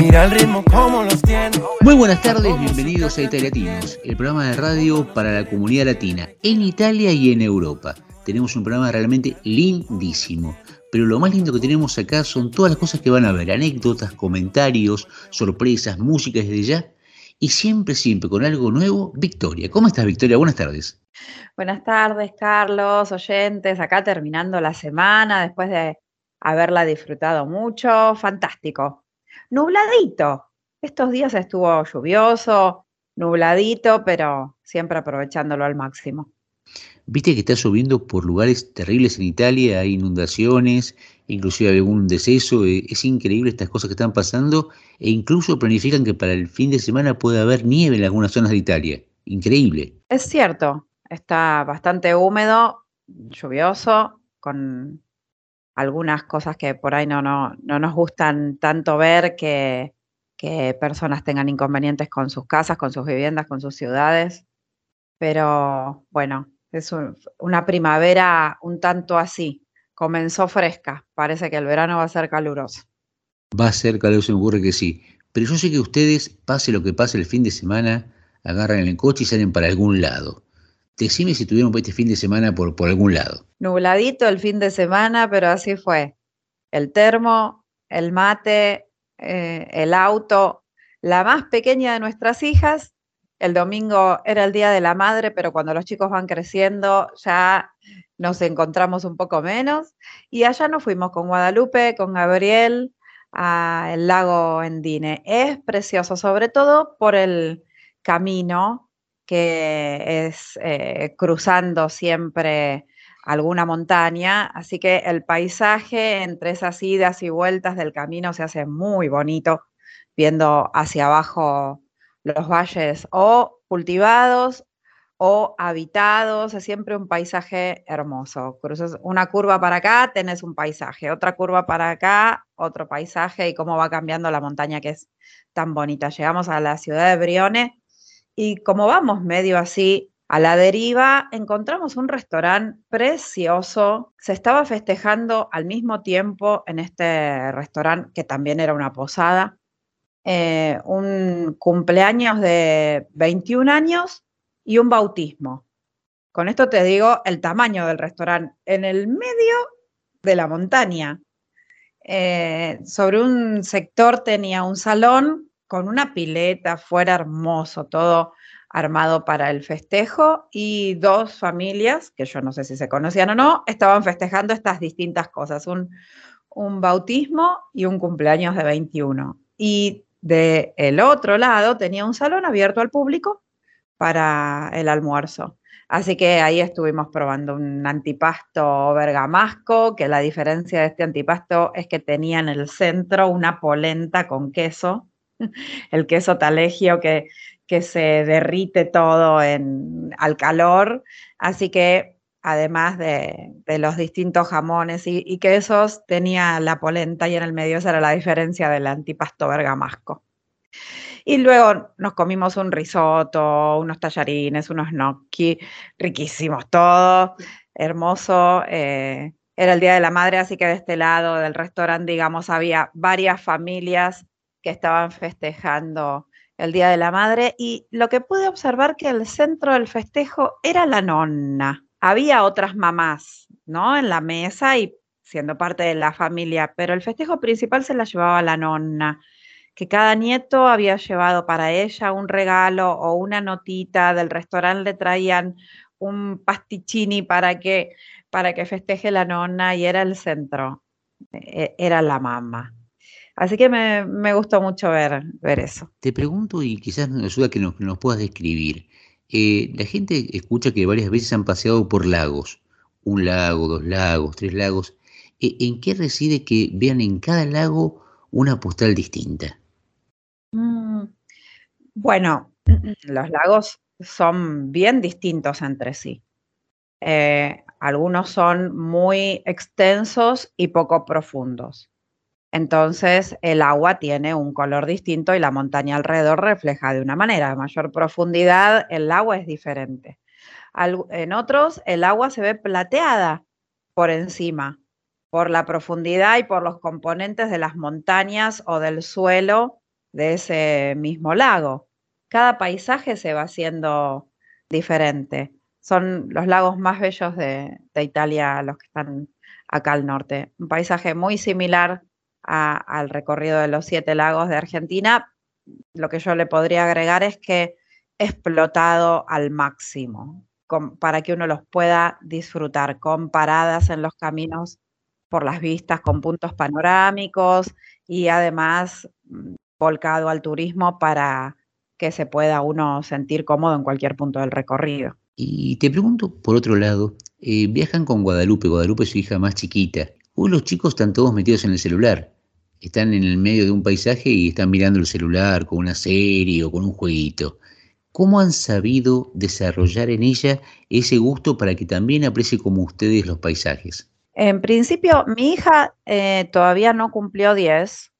Mira el ritmo como los tiene. Muy buenas tardes, bienvenidos a Italiatinos, el programa de radio para la comunidad latina en Italia y en Europa. Tenemos un programa realmente lindísimo. Pero lo más lindo que tenemos acá son todas las cosas que van a ver, anécdotas, comentarios, sorpresas, música desde ya. Y siempre, siempre con algo nuevo, Victoria. ¿Cómo estás, Victoria? Buenas tardes. Buenas tardes, Carlos, oyentes. Acá terminando la semana después de haberla disfrutado mucho. Fantástico. Nubladito. Estos días estuvo lluvioso, nubladito, pero siempre aprovechándolo al máximo. Viste que está lloviendo por lugares terribles en Italia, hay inundaciones, inclusive algún deceso, eh, es increíble estas cosas que están pasando e incluso planifican que para el fin de semana puede haber nieve en algunas zonas de Italia. Increíble. Es cierto, está bastante húmedo, lluvioso, con algunas cosas que por ahí no, no, no nos gustan tanto ver que, que personas tengan inconvenientes con sus casas, con sus viviendas, con sus ciudades. Pero bueno, es una primavera un tanto así. Comenzó fresca. Parece que el verano va a ser caluroso. Va a ser caluroso, me ocurre que sí. Pero yo sé que ustedes, pase lo que pase el fin de semana, agarran el coche y salen para algún lado. Decime si tuvieron este fin de semana por, por algún lado. Nubladito el fin de semana, pero así fue. El termo, el mate, eh, el auto. La más pequeña de nuestras hijas el domingo era el Día de la Madre, pero cuando los chicos van creciendo ya nos encontramos un poco menos. Y allá nos fuimos con Guadalupe, con Gabriel, al lago Endine. Es precioso, sobre todo por el camino que es eh, cruzando siempre alguna montaña, así que el paisaje entre esas idas y vueltas del camino se hace muy bonito, viendo hacia abajo los valles o cultivados o habitados, es siempre un paisaje hermoso. Cruzas una curva para acá, tenés un paisaje, otra curva para acá, otro paisaje y cómo va cambiando la montaña que es tan bonita. Llegamos a la ciudad de Brione y como vamos medio así a la deriva, encontramos un restaurante precioso. Se estaba festejando al mismo tiempo en este restaurante, que también era una posada, eh, un cumpleaños de 21 años y un bautismo. Con esto te digo el tamaño del restaurante, en el medio de la montaña. Eh, sobre un sector tenía un salón con una pileta fuera hermoso, todo armado para el festejo y dos familias, que yo no sé si se conocían o no, estaban festejando estas distintas cosas, un, un bautismo y un cumpleaños de 21. Y del otro lado tenía un salón abierto al público para el almuerzo. Así que ahí estuvimos probando un antipasto bergamasco, que la diferencia de este antipasto es que tenía en el centro una polenta con queso, el queso talegio que, que se derrite todo al calor. Así que además de, los distintos jamones y, quesos, tenía la polenta y en el medio esa era la diferencia del antipasto bergamasco. Y luego nos comimos un risotto, unos tallarines, unos gnocchi, riquísimos todos, hermoso. Eh, era el Día de la Madre, así que de este lado del restaurante, digamos, había varias familias que estaban festejando el Día de la Madre y lo que pude observar que el centro del festejo era la nonna había otras mamás, ¿no? En la mesa y siendo parte de la familia, pero el festejo principal se la llevaba la nonna, que cada nieto había llevado para ella un regalo o una notita del restaurante, le traían un pasticcini para que, para que festeje la nonna y era el centro, e, era la mamá. Así que me, gustó mucho ver, ver eso. Te pregunto y quizás nos ayuda que nos, nos puedas describir. Eh, la gente escucha que varias veces han paseado por lagos, un lago, dos lagos, tres lagos. Eh, ¿En qué reside que vean en cada lago una postal distinta? Mm, bueno, los lagos son bien distintos entre sí. Eh, algunos son muy extensos y poco profundos. Entonces el agua tiene un color distinto y la montaña alrededor refleja de una manera. A mayor profundidad el agua es diferente. en otros el agua se ve plateada por encima, por la profundidad y por los componentes de las montañas o del suelo de ese mismo lago. Cada paisaje se va haciendo diferente. Son los lagos más bellos de, Italia los que están acá al norte. Un paisaje muy similar al recorrido de los siete lagos de Argentina. Lo que yo le podría agregar es que explotado al máximo para que uno los pueda disfrutar con paradas en los caminos por las vistas, con puntos panorámicos y además mm, volcado al turismo para que se pueda uno sentir cómodo en cualquier punto del recorrido. Y te pregunto, por otro lado, eh, viajan con Guadalupe, Guadalupe es su hija más chiquita. Hoy los chicos están todos metidos en el celular. Están en el medio de un paisaje y están mirando el celular con una serie o con un jueguito. ¿Cómo han sabido desarrollar en ella ese gusto para que también aprecie como ustedes los paisajes? En principio, mi hija eh, todavía no cumplió 10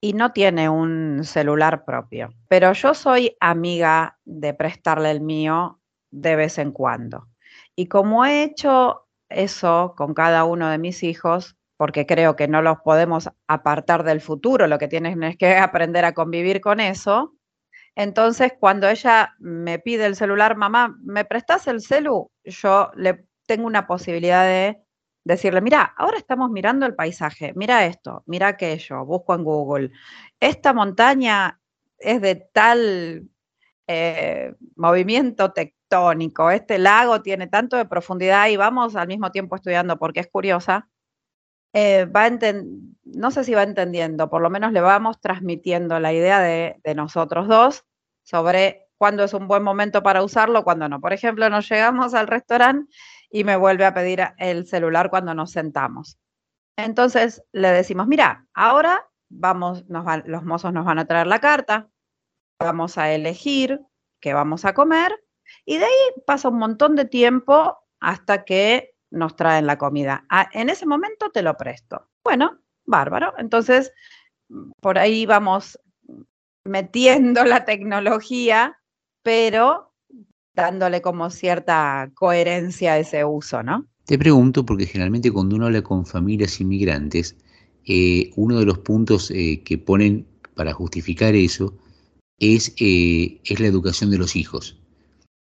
y no tiene un celular propio, pero yo soy amiga de prestarle el mío de vez en cuando. Y como he hecho eso con cada uno de mis hijos, porque creo que no los podemos apartar del futuro, lo que tienen es que aprender a convivir con eso, entonces, cuando ella me pide el celular, mamá, ¿me prestas el celu? Yo le tengo una posibilidad de decirle, mira, ahora estamos mirando el paisaje, mira esto, mira aquello, busco en Google. Esta montaña es de tal eh, movimiento tectónico, este lago tiene tanto de profundidad y vamos al mismo tiempo estudiando porque es curiosa. Eh, va no sé si va entendiendo, por lo menos le vamos transmitiendo la idea de, nosotros dos sobre cuándo es un buen momento para usarlo, cuándo no. Por ejemplo, nos llegamos al restaurante y me vuelve a pedir el celular cuando nos sentamos. Entonces le decimos, mira, ahora vamos, los mozos nos van a traer la carta, vamos a elegir qué vamos a comer y de ahí pasa un montón de tiempo hasta que nos traen la comida. Ah, en ese momento te lo presto. Bueno, bárbaro. Entonces, por ahí vamos metiendo la tecnología, pero dándole como cierta coherencia a ese uso, ¿no? Te pregunto, porque generalmente cuando uno habla con familias inmigrantes, eh, uno de los puntos eh, que ponen para justificar eso es, eh, es la educación de los hijos.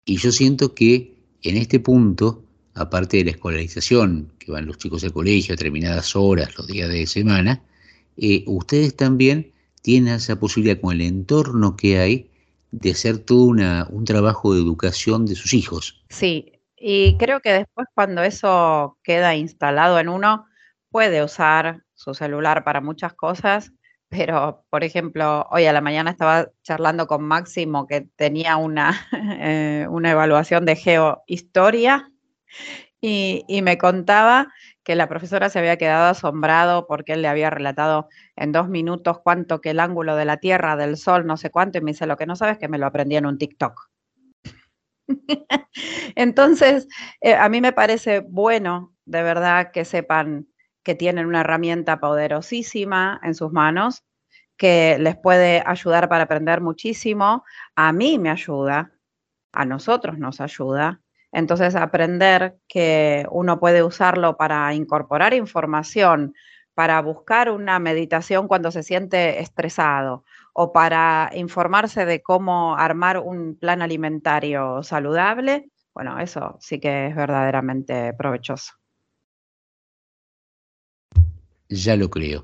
Y yo siento que en este punto aparte de la escolarización, que van los chicos al colegio a determinadas horas, los días de semana, eh, ustedes también tienen esa posibilidad con el entorno que hay de hacer todo una, un trabajo de educación de sus hijos. Sí, y creo que después cuando eso queda instalado en uno, puede usar su celular para muchas cosas, pero por ejemplo, hoy a la mañana estaba charlando con Máximo que tenía una, eh, una evaluación de geohistoria y, me contaba que la profesora se había quedado asombrado porque él le había relatado en dos minutos cuánto que el ángulo de la Tierra, del Sol, no sé cuánto, y me dice, lo que no sabes es que me lo aprendí en un TikTok. Entonces, eh, a mí me parece bueno, de verdad, que sepan que tienen una herramienta poderosísima en sus manos, que les puede ayudar para aprender muchísimo. A mí me ayuda, a nosotros nos ayuda, entonces, aprender que uno puede usarlo para incorporar información, para buscar una meditación cuando se siente estresado o para informarse de cómo armar un plan alimentario saludable, bueno, eso sí que es verdaderamente provechoso. Ya lo creo.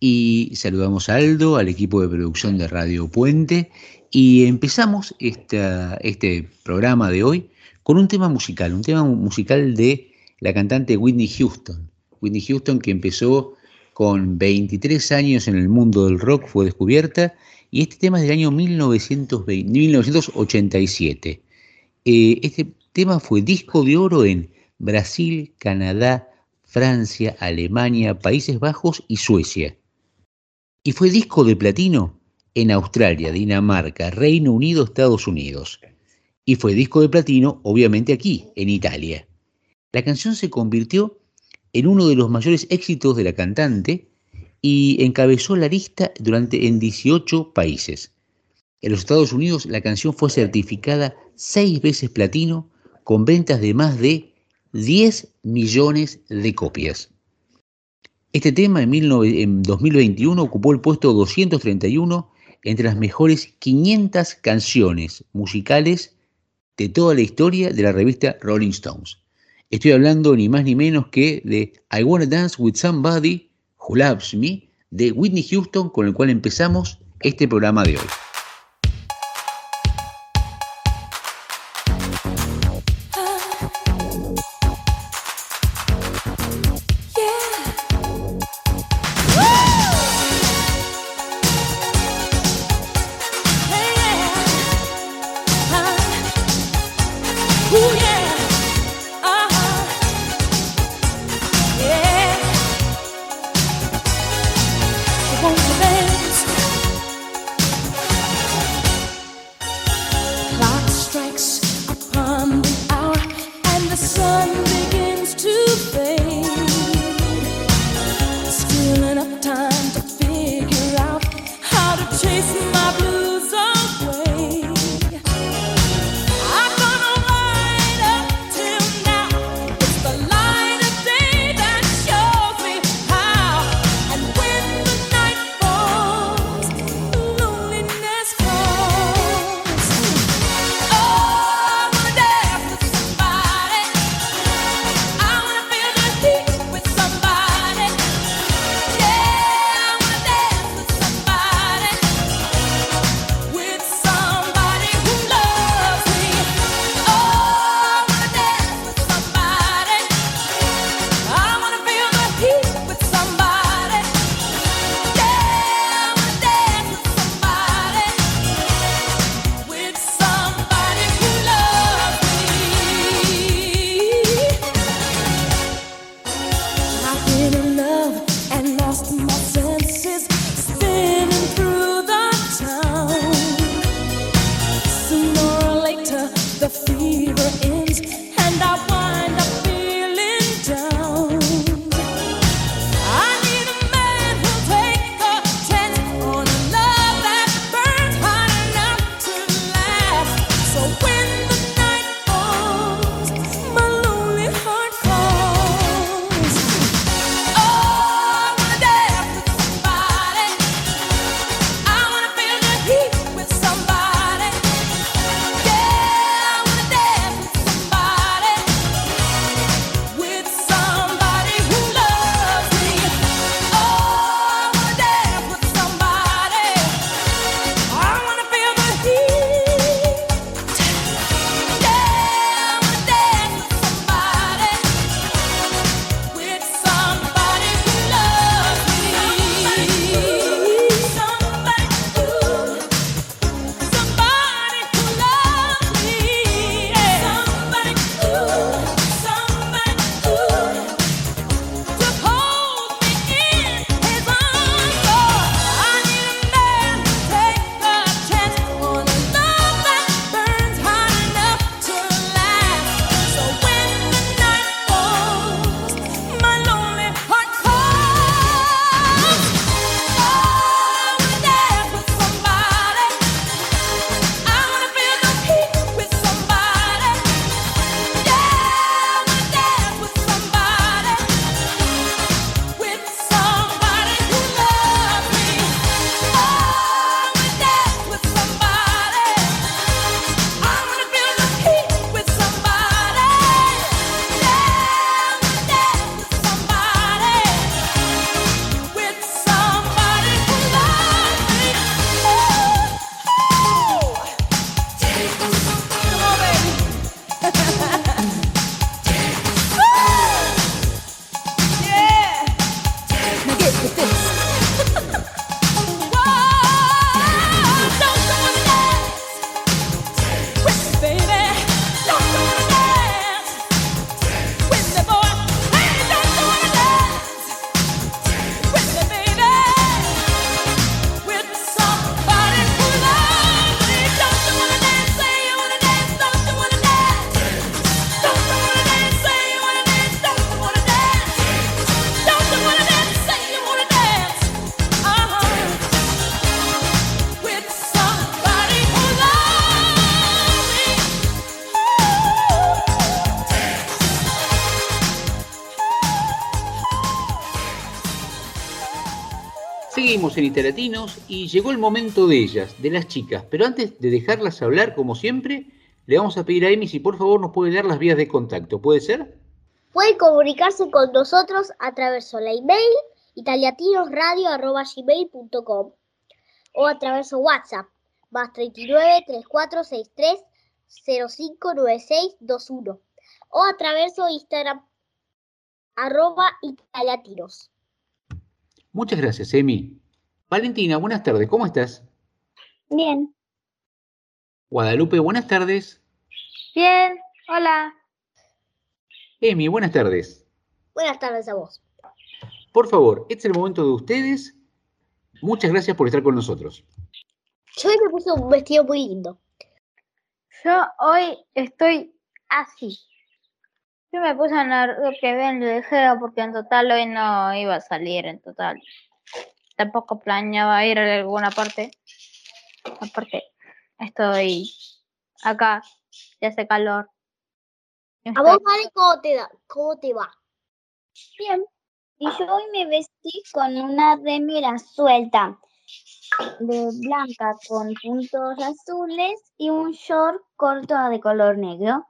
Y saludamos a Aldo, al equipo de producción de Radio Puente, y empezamos este programa de hoy con un tema musical, un tema musical de la cantante Whitney Houston. Whitney Houston que empezó con 23 años en el mundo del rock, fue descubierta, y este tema es del año 1987. Eh, este tema fue disco de oro en Brasil, Canadá, Francia, Alemania, Países Bajos y Suecia. Y fue disco de platino en Australia, Dinamarca, Reino Unido, Estados Unidos. Y fue disco de platino, obviamente aquí, en Italia. La canción se convirtió en uno de los mayores éxitos de la cantante y encabezó la lista durante en 18 países. En los Estados Unidos la canción fue certificada seis veces platino con ventas de más de 10 millones de copias. Este tema en, en 2021 ocupó el puesto 231 entre las mejores 500 canciones musicales de toda la historia de la revista Rolling Stones. Estoy hablando ni más ni menos que de I Wanna Dance with Somebody Who Loves Me de Whitney Houston con el cual empezamos este programa de hoy. En y llegó el momento de ellas, de las chicas. Pero antes de dejarlas hablar, como siempre, le vamos a pedir a Emi si por favor nos puede dar las vías de contacto. ¿Puede ser? Puede comunicarse con nosotros a través de la email italiatinosradio.gmail.com o a través de WhatsApp más 39 3463 059621 o a través de Instagram arroba italiatinos. Muchas gracias, Emi. Valentina, buenas tardes, ¿cómo estás? Bien. Guadalupe, buenas tardes. Bien, hola. Emi, buenas tardes. Buenas tardes a vos. Por favor, este es el momento de ustedes. Muchas gracias por estar con nosotros. Yo hoy me puse un vestido muy lindo. Yo hoy estoy así. Yo me puse una que ven ligera porque en total hoy no iba a salir en total. Tampoco planeaba ir a alguna parte. Aparte, estoy acá, ya hace calor. A vos, Vale, ¿cómo te, da? ¿cómo te va? Bien. Y yo hoy me vestí con una remera suelta de blanca con puntos azules y un short corto de color negro.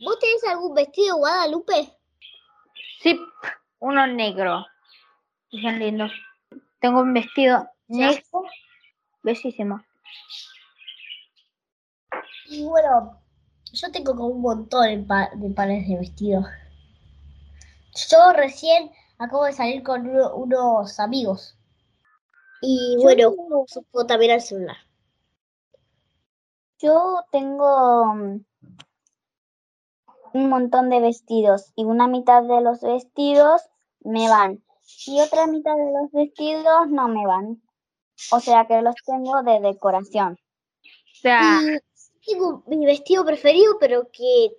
¿Vos tenés algún vestido, Guadalupe? Sí, uno negro. Bien lindo. Tengo un vestido negro, bellísimo. Y bueno, yo tengo como un montón de, pa de pares de vestidos. Yo recién acabo de salir con uno, unos amigos. Y bueno, puedo también al celular. Yo tengo um, un montón de vestidos y una mitad de los vestidos me van y otra mitad de los vestidos no me van. O sea que los tengo de decoración. O sea, y tengo mi vestido preferido, pero que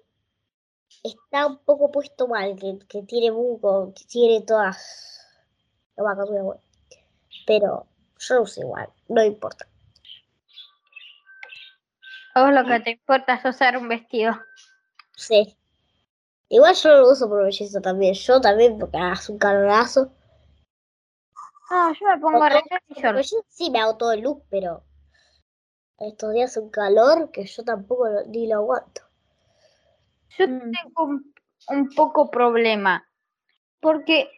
está un poco puesto mal, que, que tiene buco, que tiene todas. No va a bueno. Pero yo lo uso igual, no importa. a vos lo que te importa es usar un vestido. Sí. Igual yo lo uso por belleza también. Yo también, porque hace un calorazo. No, yo me pongo remera y short. Yo sí me hago todo el look, pero estos días un calor que yo tampoco lo- ni lo aguanto. Yo Mm. tengo un, un poco problema. Porque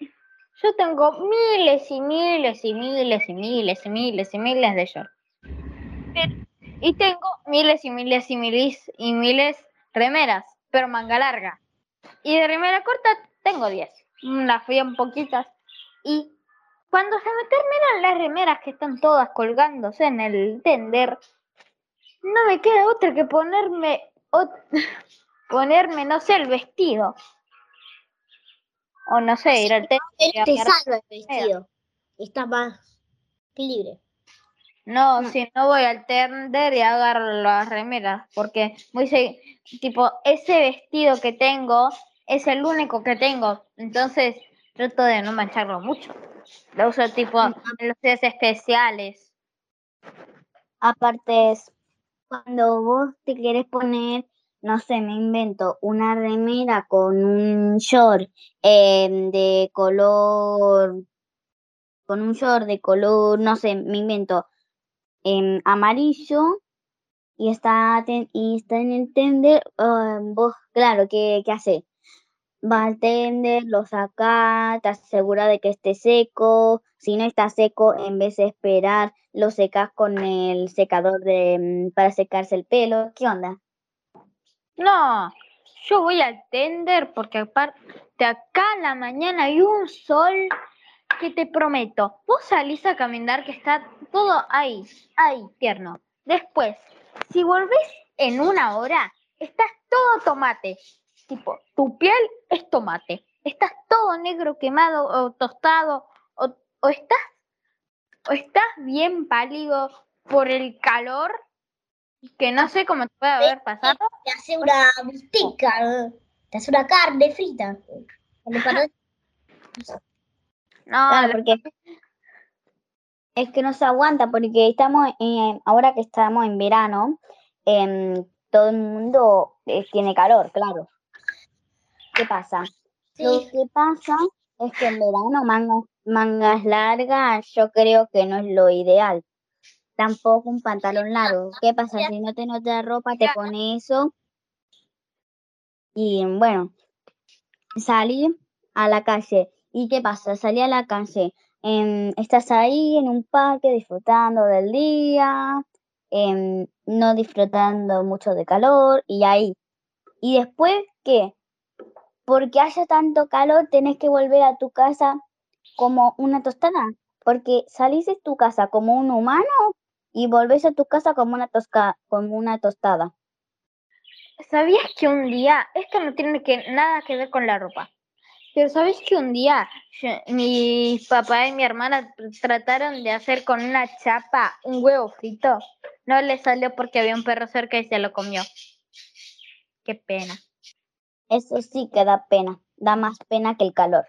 yo tengo miles y miles y miles y miles y miles y miles de shorts. Pero- Y tengo miles y miles y miles y miles remeras, pero manga larga. Y de remera corta tengo 10. Las fui un poquitas. Y cuando se me terminan las remeras que están todas colgándose en el tender, no me queda otra que ponerme ot- ponerme, no sé, el vestido. O no sé, ir al tender. Él te salva el vestido. Estás más libre. No, si no voy al tender y agarro las remeras, porque muy tipo, ese vestido que tengo es el único que tengo, entonces trato de no mancharlo mucho. Lo uso tipo en los días especiales. Aparte es cuando vos te querés poner, no sé, me invento una remera con un short em, de color, con un short de color, no sé, me invento em, amarillo y está, ten- y está en el tender, ah, vos, claro, ¿qué, qué haces? Va al tender, lo saca, te asegura de que esté seco. Si no está seco, en vez de esperar, lo secas con el secador de, mm, para secarse el pelo. ¿Qué onda? No, yo voy al tender porque aparte acá en la mañana hay un sol que te prometo. Vos salís a caminar que está todo ahí, ahí, tierno. Después, si volvés en una hora, estás todo tomate. Tipo, tu piel es tomate. Estás todo negro, quemado o tostado. O, o estás, o estás bien pálido por el calor que no sé cómo te puede haber pasado. Te hace una bistica. Te hace una carne frita. No, Claro, porque es que no se aguanta, porque estamos, en- ahora que estamos en verano, em, todo el mundo eh, tiene calor, claro. ¿Qué pasa? Lo que pasa es que en verano mangas mangas largas yo creo que no es lo ideal. Tampoco un pantalón largo. ¿Qué pasa? Si no te notas ropa, te pones eso. Y bueno, salí a la calle. ¿Y qué pasa? Salí a la calle. em, estás ahí en un parque disfrutando del día, em, no disfrutando mucho de calor y ahí. ¿Y después qué? Porque haya tanto calor, tenés que volver a tu casa como una tostada. Porque salís de tu casa como un humano y volvés a tu casa como una, tosca, como una tostada. ¿Sabías que un día, esto no tiene que, nada que ver con la ropa, pero ¿sabes que un día mi papá y mi hermana tr- trataron de hacer con una chapa un huevo frito? No le salió porque había un perro cerca y se lo comió. Qué pena. Eso sí que da pena. Da más pena que el calor.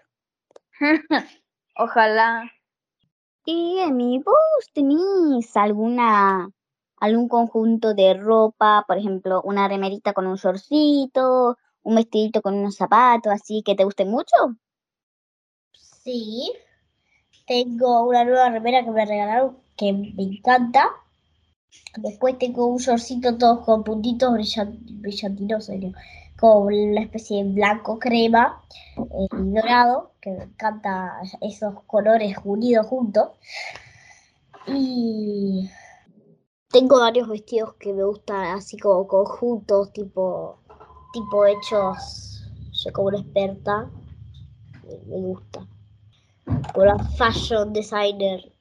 Ojalá. Y Emi, ¿vos tenés alguna, algún conjunto de ropa, por ejemplo, una remerita con un shortcito, un vestidito con unos zapatos, así que te guste mucho? Sí, tengo una nueva remera que me regalaron que me encanta. Después tengo un shortcito todos con puntitos brillan- brillantinos, como una especie de blanco crema eh, y dorado, que me encanta esos colores unidos juntos. Y tengo varios vestidos que me gustan así como conjuntos, tipo, tipo hechos, yo como una experta, me, gusta. Por la fashion designer.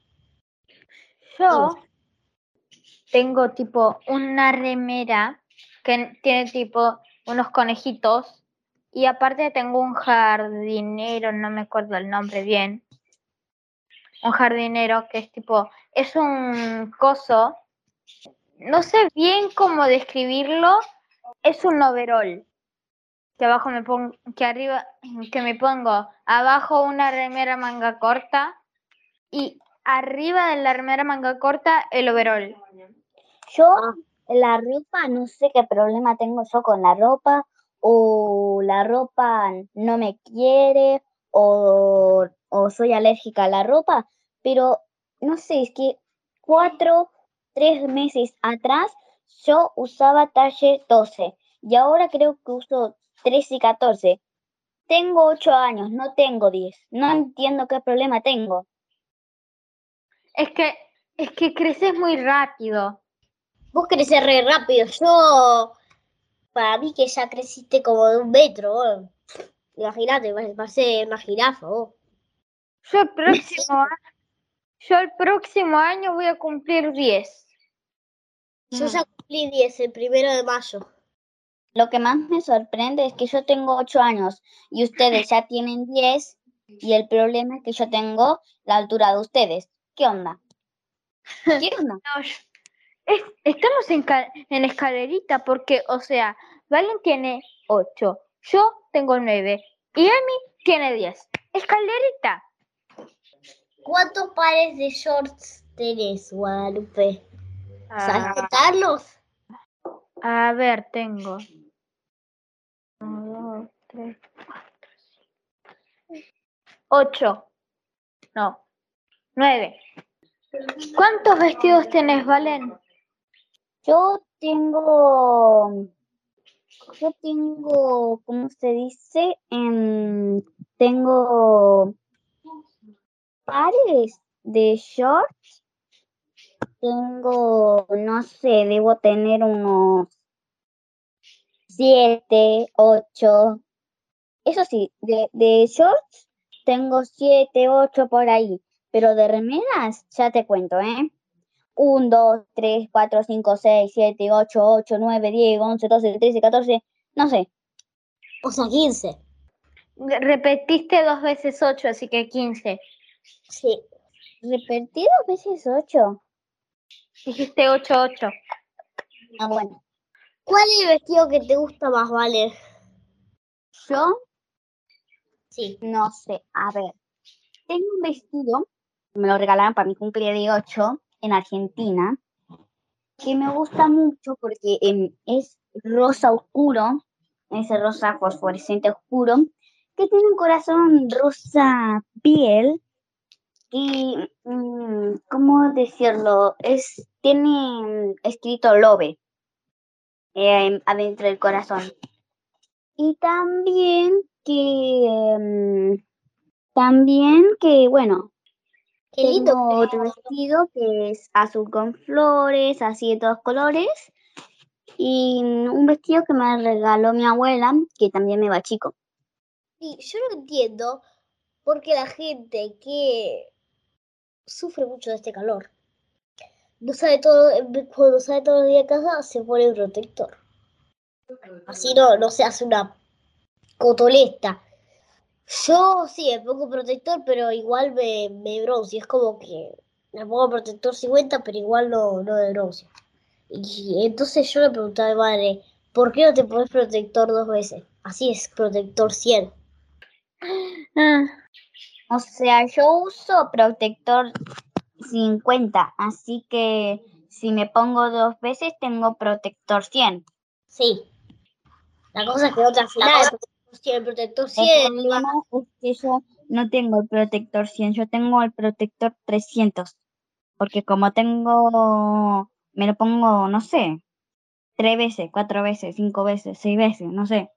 Yo tengo tipo una remera que tiene tipo unos conejitos y aparte tengo un jardinero, no me acuerdo el nombre bien. Un jardinero que es tipo, es un coso, no sé bien cómo describirlo, es un overall. Que abajo me pongo, que arriba, que me pongo abajo una remera manga corta y arriba de la remera manga corta el overall. Yo, la ropa, no sé qué problema tengo yo con la ropa, o la ropa no me quiere, o, o soy alérgica a la ropa, pero no sé, es que cuatro, tres meses atrás yo usaba talle 12 y ahora creo que uso 13 y 14. Tengo 8 años, no tengo 10. No entiendo qué problema tengo. Es que, es que creces muy rápido. Vos creces re rápido. Yo, para mí que ya creciste como de un metro. vos. Imagínate, va va a ser una jirafa. vos. Yo el próximo, yo el próximo año voy a cumplir 10. Yo ya cumplí 10 el primero de mayo. Lo que más me sorprende es que yo tengo 8 años y ustedes ya tienen 10 y el problema es que yo tengo la altura de ustedes. ¿Qué onda? ¿Qué onda? Es- estamos en, en escalerita porque, o sea, Valen tiene 8, yo tengo 9 y Emi tiene 10. Escalerita. ¿Cuántos pares de shorts tenés, Guadalupe? ¿Sabes Ah, contarlos? a ver, tengo. 1, 2, 3, 4, 5, 8. No, 9. ¿Cuántos vestidos tenés, Valen? Yo tengo, yo tengo, ¿cómo se dice? Em, tengo pares de shorts. Tengo, no sé, debo tener unos siete, ocho. Eso sí, de, de shorts tengo siete, ocho por ahí. Pero de remeras, ya te cuento, ¿eh? 1, 2, 3, 4, 5, 6, 7, 8, 8, 9, 10, 11, 12, 13, 14, no sé. O sea, 15. Repetiste dos veces 8, así que 15. Sí. Repetí dos veces 8. Dijiste 8, 8. Ah, bueno. ¿Cuál es el vestido que te gusta más, Vale? Yo Sí. no sé. A ver. Tengo un vestido, me lo regalaron para mi cumpleaños de 8 en Argentina, que me gusta mucho porque em, es rosa oscuro, ese rosa fosforescente oscuro, que tiene un corazón rosa piel Y, mm, ¿cómo decirlo? Es, tiene escrito Lobe eh, adentro del corazón. Y también que, mm, también que, bueno. Tengo otro vestido que es azul con flores, así de todos colores. Y un vestido que me regaló mi abuela, que también me va chico. Y yo no entiendo por qué la gente que sufre mucho de este calor no sabe todo, cuando sale todos los días de casa se pone protector. Así no, no se hace una cotoleta. Yo sí me pongo protector, pero igual me, me bronce. Es como que me pongo protector 50, pero igual no, no bronce. Y entonces yo le preguntaba a mi madre, ¿por qué no te pones protector dos veces? Así es, protector 100. Ah, O sea, yo uso protector 50, así que si me pongo dos veces tengo protector 100. Sí. La cosa es que otra final, el protector 100, el protector El 100, problema es que yo no tengo el protector 100, yo tengo el protector 300. Porque como tengo, me lo pongo, no sé, tres veces, cuatro veces, cinco veces, seis veces, no sé.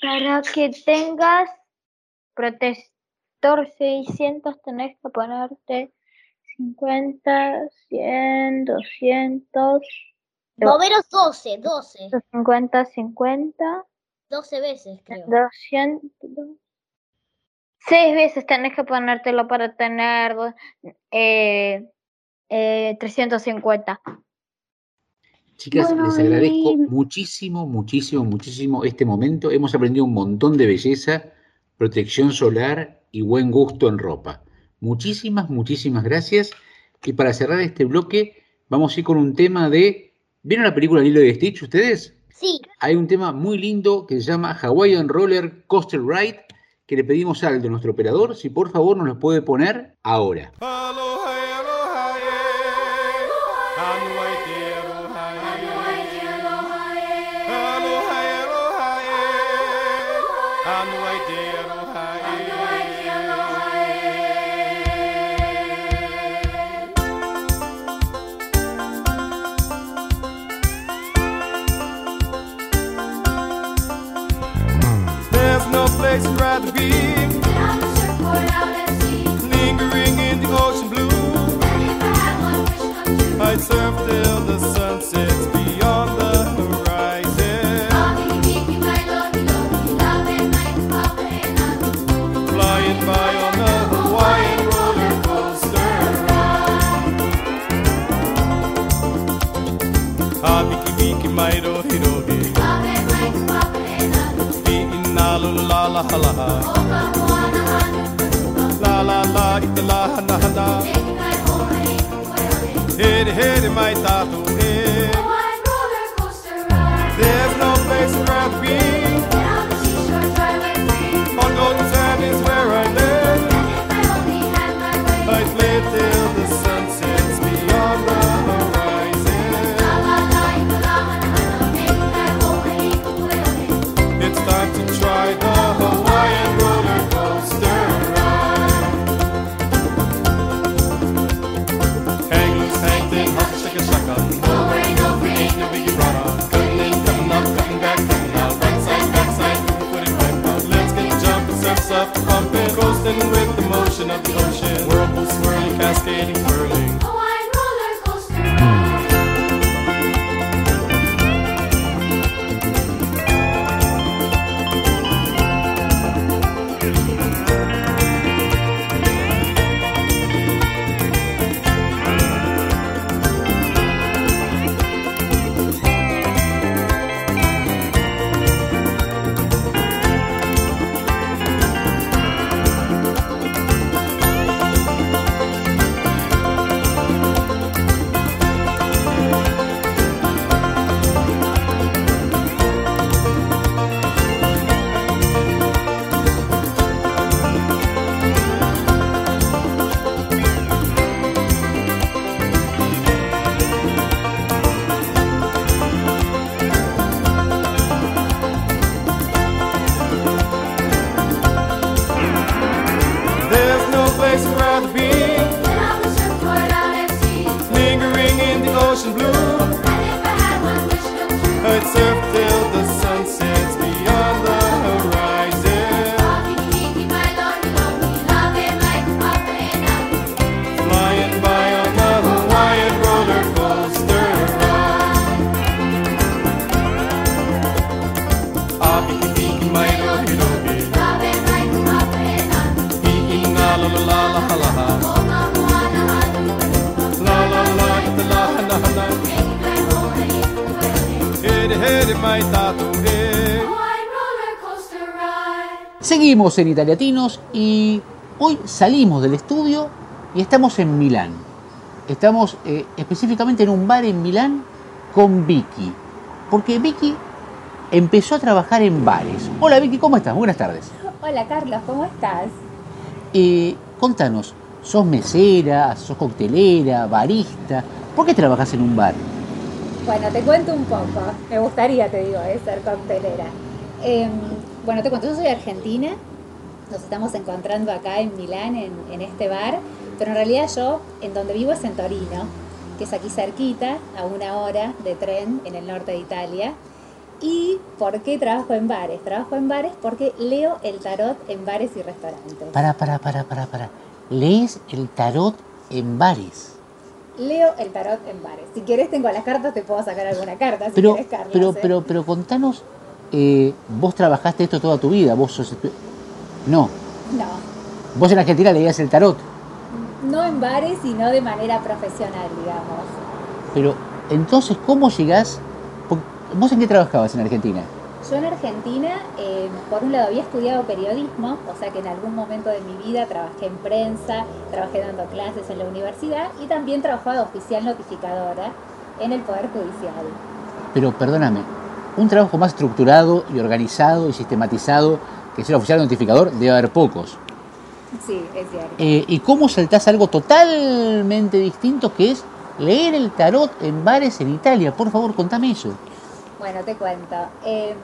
Para que tengas protector 600 tenés que ponerte 50, 100, 200, más o menos 12, 12, 50, 50, 12 veces creo. 200. Seis veces tenés que ponértelo para tener eh, eh, 350. Chicas, Bueno, les agradezco y- muchísimo, muchísimo, muchísimo este momento. Hemos aprendido un montón de belleza, protección solar y buen gusto en ropa. Muchísimas, muchísimas gracias. Y para cerrar este bloque, vamos a ir con un tema de... ¿Vieron la película Lilo y Stitch ustedes? Sí, Hay un tema muy lindo que se llama Hawaiian Roller Coaster Ride, que le pedimos a Aldo, nuestro operador, si por favor nos lo puede poner ahora. There's Be. lu la la ha la ha. La la la it la ha na ha na. Heri heri mai tatu. Of the ocean, whirlpool swirling, cascading. Seguimos en Italiatinos y hoy salimos del estudio y estamos en Milán. Estamos eh, específicamente en un bar en Milán con Vicky. Porque Vicky empezó a trabajar en bares. Hola Vicky, ¿cómo estás? Buenas tardes. Hola Carlos, ¿cómo estás? Eh, contanos, ¿sos mesera, sos coctelera, barista? ¿Por qué trabajas en un bar? Bueno, te cuento un poco. Me gustaría, te digo, eh, ser coctelera. Bueno, te cuento, yo soy argentina. Nos estamos encontrando acá en Milán, en, en este bar. Pero en realidad yo, en donde vivo es en Torino, que es aquí cerquita, a una hora de tren en el norte de Italia. ¿Y por qué trabajo en bares? Trabajo en bares porque leo el tarot en bares y restaurantes. Para, para, para, para, para. ¿Lees el tarot en bares? Leo el tarot en bares. Si quieres tengo las cartas, te puedo sacar alguna carta. Si Pero, quieres, Carlos, pero, ¿eh? pero, pero contanos, eh, vos trabajaste esto toda tu vida, vos sos... No, No, vos en Argentina leías el tarot, no en bares, sino de manera profesional, digamos. pero entonces, ¿cómo llegás? ¿Vos en qué trabajabas en Argentina? Yo en Argentina, eh, por un lado, había estudiado periodismo, o sea que en algún momento de mi vida trabajé en prensa, trabajé dando clases en la universidad y también trabajaba de oficial notificadora en el Poder Judicial. Pero perdóname, un trabajo más estructurado y organizado y sistematizado que ser oficial notificador debe haber pocos. Sí, es cierto. Eh, ¿Y cómo saltás algo totalmente distinto que es leer el tarot en bares en Italia? Por favor, contame eso. Bueno, te cuento. Em,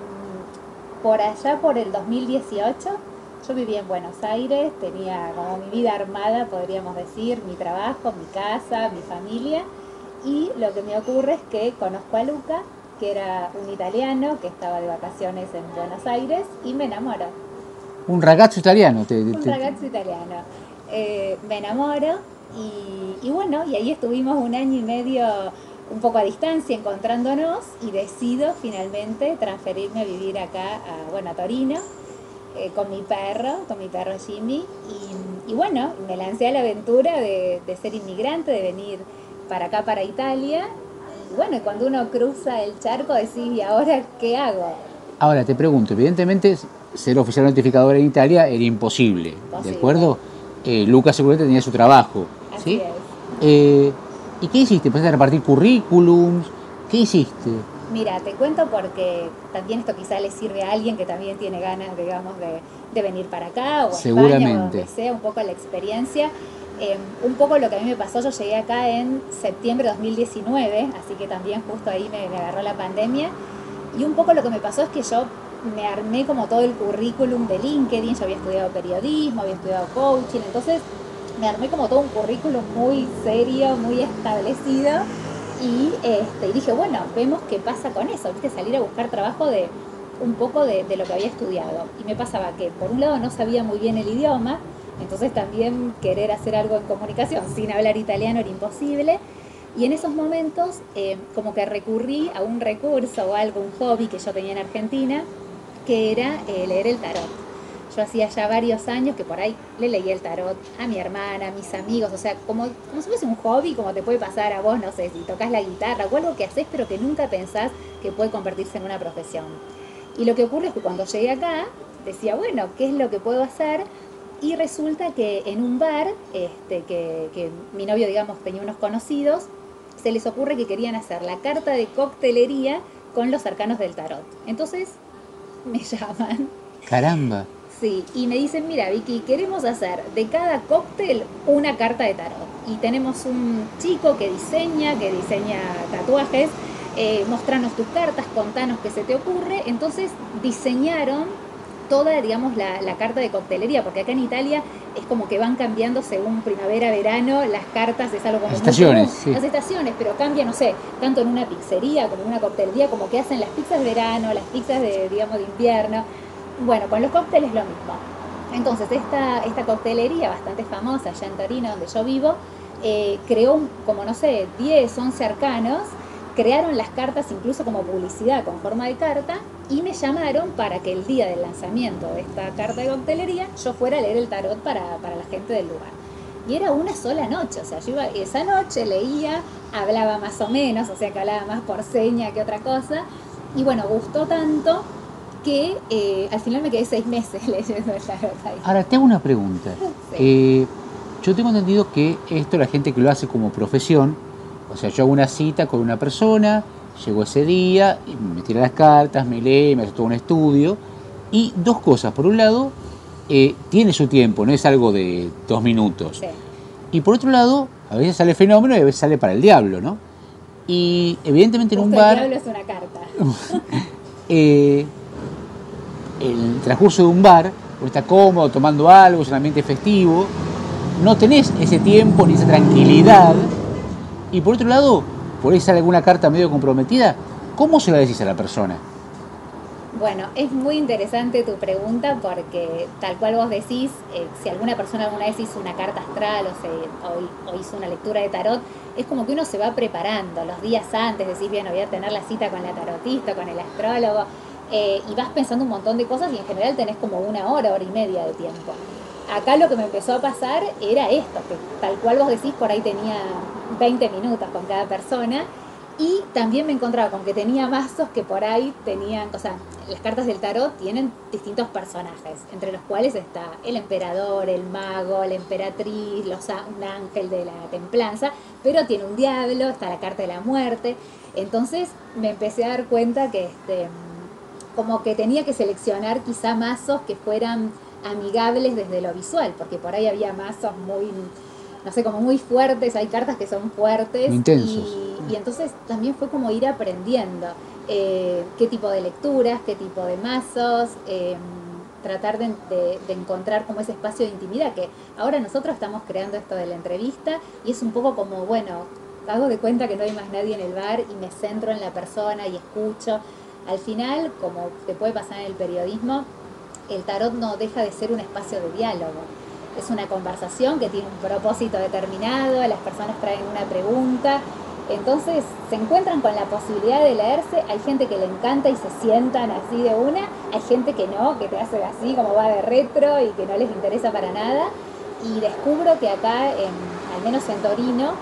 por allá, por el 2018, yo vivía en Buenos Aires, tenía como mi vida armada, podríamos decir, mi trabajo, mi casa, mi familia. Y lo que me ocurre es que conozco a Luca, que era un italiano que estaba de vacaciones en Buenos Aires, y me enamoro. Un ragazzo italiano. Te, Un te- ragazzo italiano. Eh, me enamoro y, y bueno, y ahí estuvimos un año y medio un poco a distancia encontrándonos y decido finalmente transferirme a vivir acá a, bueno, a Torino eh, con mi perro, con mi perro Jimmy y, y bueno, me lancé a la aventura de, de ser inmigrante, de venir para acá, para Italia. Y bueno, y cuando uno cruza el charco decís, ¿y ahora qué hago? Ahora te pregunto, evidentemente ser oficial notificador en Italia era imposible, ¿de acuerdo? Eh, Lucas seguramente tenía su trabajo, Así ¿sí? es. Eh, ¿Y qué hiciste? ¿Empezaste a repartir currículums? ¿Qué hiciste? Mira, te cuento porque también esto quizá le sirve a alguien que también tiene ganas, digamos, de, de venir para acá o a España o Seguramente. donde sea, un poco la experiencia. Eh, un poco lo que a mí me pasó, yo llegué acá en septiembre de 2019, así que también justo ahí me, me agarró la pandemia. Y un poco lo que me pasó es que yo me armé como todo el currículum de LinkedIn, yo había estudiado periodismo, había estudiado coaching, entonces me armé como todo un currículum muy serio, muy establecido y, este, dije, bueno, vemos qué pasa con eso, ¿viste? Salir a buscar trabajo de un poco de, de lo que había estudiado. Y me pasaba que, por un lado, no sabía muy bien el idioma, entonces también querer hacer algo en comunicación sin hablar italiano era imposible. Y en esos momentos, eh, como que recurrí a un recurso o algo, un hobby que yo tenía en Argentina, que era eh, leer el tarot. Yo hacía ya varios años que por ahí le leía el tarot a mi hermana, a mis amigos, o sea, como, como si fuese un hobby, como te puede pasar a vos, no sé, si tocas la guitarra o algo que haces, pero que nunca pensás que puede convertirse en una profesión. Y lo que ocurre es que cuando llegué acá, decía, bueno, ¿qué es lo que puedo hacer? Y resulta que en un bar, este, que, que mi novio, digamos, tenía unos conocidos, se les ocurre que querían hacer la carta de coctelería con los arcanos del tarot. Entonces me llaman Caramba. Sí, y me dicen, mira Vicky, queremos hacer de cada cóctel una carta de tarot. Y tenemos un chico que diseña, que diseña tatuajes, eh, mostranos tus cartas, contanos qué se te ocurre. Entonces diseñaron toda, digamos, la, carta de coctelería, porque acá en Italia es como que van cambiando según primavera, verano, las cartas es algo como... Las estaciones, Las estaciones, pero cambia, no sé, tanto en una pizzería como en una coctelería, como que hacen las pizzas de verano, las pizzas de, digamos, de invierno. Bueno, con los cócteles lo mismo. Entonces, esta, esta coctelería bastante famosa allá en Torino, donde yo vivo, eh, creó como, no sé, 10, 11 arcanos, crearon las cartas incluso como publicidad con forma de carta y me llamaron para que el día del lanzamiento de esta carta de coctelería yo fuera a leer el tarot para, la gente del lugar. Y era una sola noche, o sea, yo iba esa noche, leía, hablaba más o menos, o sea, que hablaba más por seña que otra cosa. Y bueno, gustó tanto que eh, al final me quedé seis meses leyendo el tarot. Ahora, te hago una pregunta. Eh, yo tengo entendido que esto la gente que lo hace como profesión, o sea, yo hago una cita con una persona, llego ese día, me tira las cartas, me lee, me hace todo un estudio. Y dos cosas. Por un lado, eh, tiene su tiempo, no es algo de dos minutos. Y por otro lado, a veces sale fenómeno y a veces sale para el diablo, ¿no? Y evidentemente en un bar... El diablo es una carta. eh, el transcurso de un bar, uno está cómodo, tomando algo, es un ambiente festivo, no tenés ese tiempo ni esa tranquilidad. Y por otro lado, por ahí sale alguna carta medio comprometida, ¿cómo se la decís a la persona? Bueno, es muy interesante tu pregunta porque tal cual vos decís, eh, si alguna persona alguna vez hizo una carta astral o, se, o, hizo una lectura de tarot, es como que uno se va preparando los días antes, decís, bien, voy a tener la cita con la tarotista, con el astrólogo, eh, y vas pensando un montón de cosas y en general tenés como una hora, hora y media de tiempo acá lo que me empezó a pasar era esto, que tal cual vos decís, por ahí tenía 20 minutos con cada persona. Y también me encontraba con que tenía mazos que por ahí tenían, o sea, las cartas del tarot tienen distintos personajes, entre los cuales está el emperador, el mago, la emperatriz, los, un ángel de la templanza, pero tiene un diablo, está la carta de la muerte. Entonces me empecé a dar cuenta que este, como que tenía que seleccionar quizá mazos que fueran amigables desde lo visual, porque por ahí había mazos muy, no sé, como muy fuertes, hay cartas que son fuertes. Y, entonces también fue como ir aprendiendo eh, qué tipo de lecturas, qué tipo de mazos, em, tratar de, encontrar como ese espacio de intimidad, que ahora nosotros estamos creando esto de la entrevista y es un poco como, bueno, hago de cuenta que no hay más nadie en el bar y me centro en la persona y escucho. Al final, como te puede pasar en el periodismo, el tarot no deja de ser un espacio de diálogo. Es una conversación que tiene un propósito determinado, las personas traen una pregunta, entonces se encuentran con la posibilidad de leerse, hay gente que le encanta y se sientan así de una, hay gente que no, que te hace así como va de retro y que no les interesa para nada. Y descubro que acá, al menos en Torino,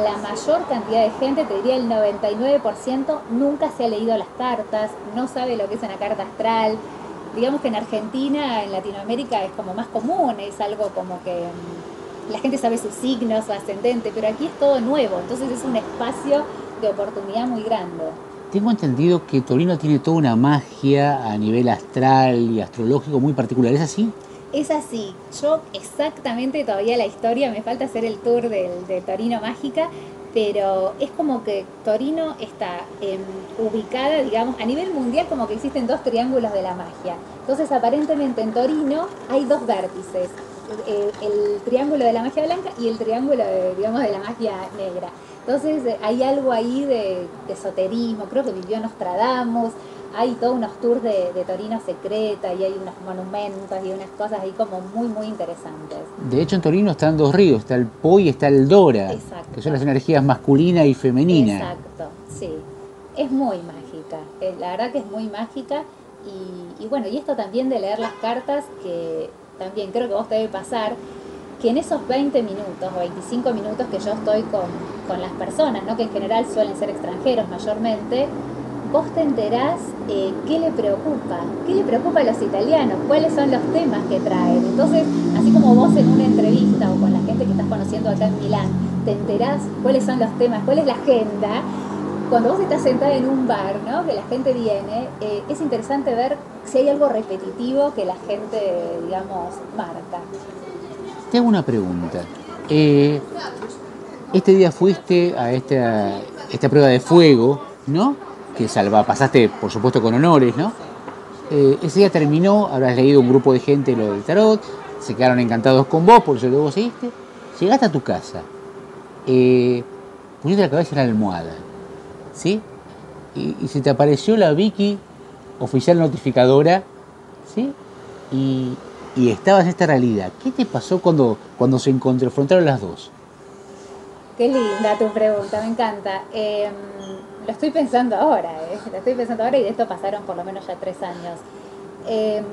la mayor cantidad de gente, te diría el 99%, nunca se ha leído las cartas, no sabe lo que es una carta astral, digamos que en Argentina, en Latinoamérica es como más común, es algo como que mm, la gente sabe sus signos, su ascendente, pero aquí es todo nuevo, entonces es un espacio de oportunidad muy grande. Tengo entendido que Torino tiene toda una magia a nivel astral y astrológico muy particular, ¿es así? Es así. Yo exactamente todavía la historia, me falta hacer el tour de Torino Mágica, pero es como que Torino está em, ubicada, digamos, a nivel mundial como que existen dos triángulos de la magia. Entonces, aparentemente en Torino hay dos vértices, el, triángulo de la magia blanca y el triángulo, de, digamos, de la magia negra. Entonces, eh, hay algo ahí de esoterismo, creo que vivió Nostradamus, hay todos unos tours de, Torino secreta y hay unos monumentos y unas cosas ahí como muy, muy interesantes. De hecho, en Torino están dos ríos, está el Po y está el Dora, que son las energías masculina y femenina. Exacto, sí. Es muy mágica, eh, la verdad que es muy mágica y, bueno, y esto también de leer las cartas, que también creo que vos te debe pasar, que en esos 20 minutos o 25 minutos que yo estoy con, con las personas, ¿no? que en general suelen ser extranjeros mayormente, vos te enterás eh, qué le preocupa, qué le preocupa a los italianos, cuáles son los temas que traen. Entonces, así como vos en una entrevista o con la gente que estás conociendo acá en Milán, te enterás cuáles son los temas, cuál es la agenda, cuando vos estás sentada en un bar, ¿no? que la gente viene, eh, es interesante ver si hay algo repetitivo que la gente, digamos, marca. Te hago una pregunta. Eh, este día fuiste a esta, esta prueba de fuego, ¿no? Salva, pasaste por supuesto con honores, ¿no? eh, ese día terminó, habrás leído un grupo de gente lo del tarot, se quedaron encantados con vos, por eso luego seguiste. Llegaste a tu casa, eh, pusiste la cabeza en la almohada, ¿sí? Y, y se te apareció la Vicky oficial notificadora, ¿sí? Y, y estabas en esta realidad. ¿Qué te pasó cuando, cuando se confrontaron las dos? Qué linda tu pregunta, me encanta. Em, lo estoy pensando ahora, ¿eh? lo estoy pensando ahora y de esto pasaron por lo menos ya tres años. Em,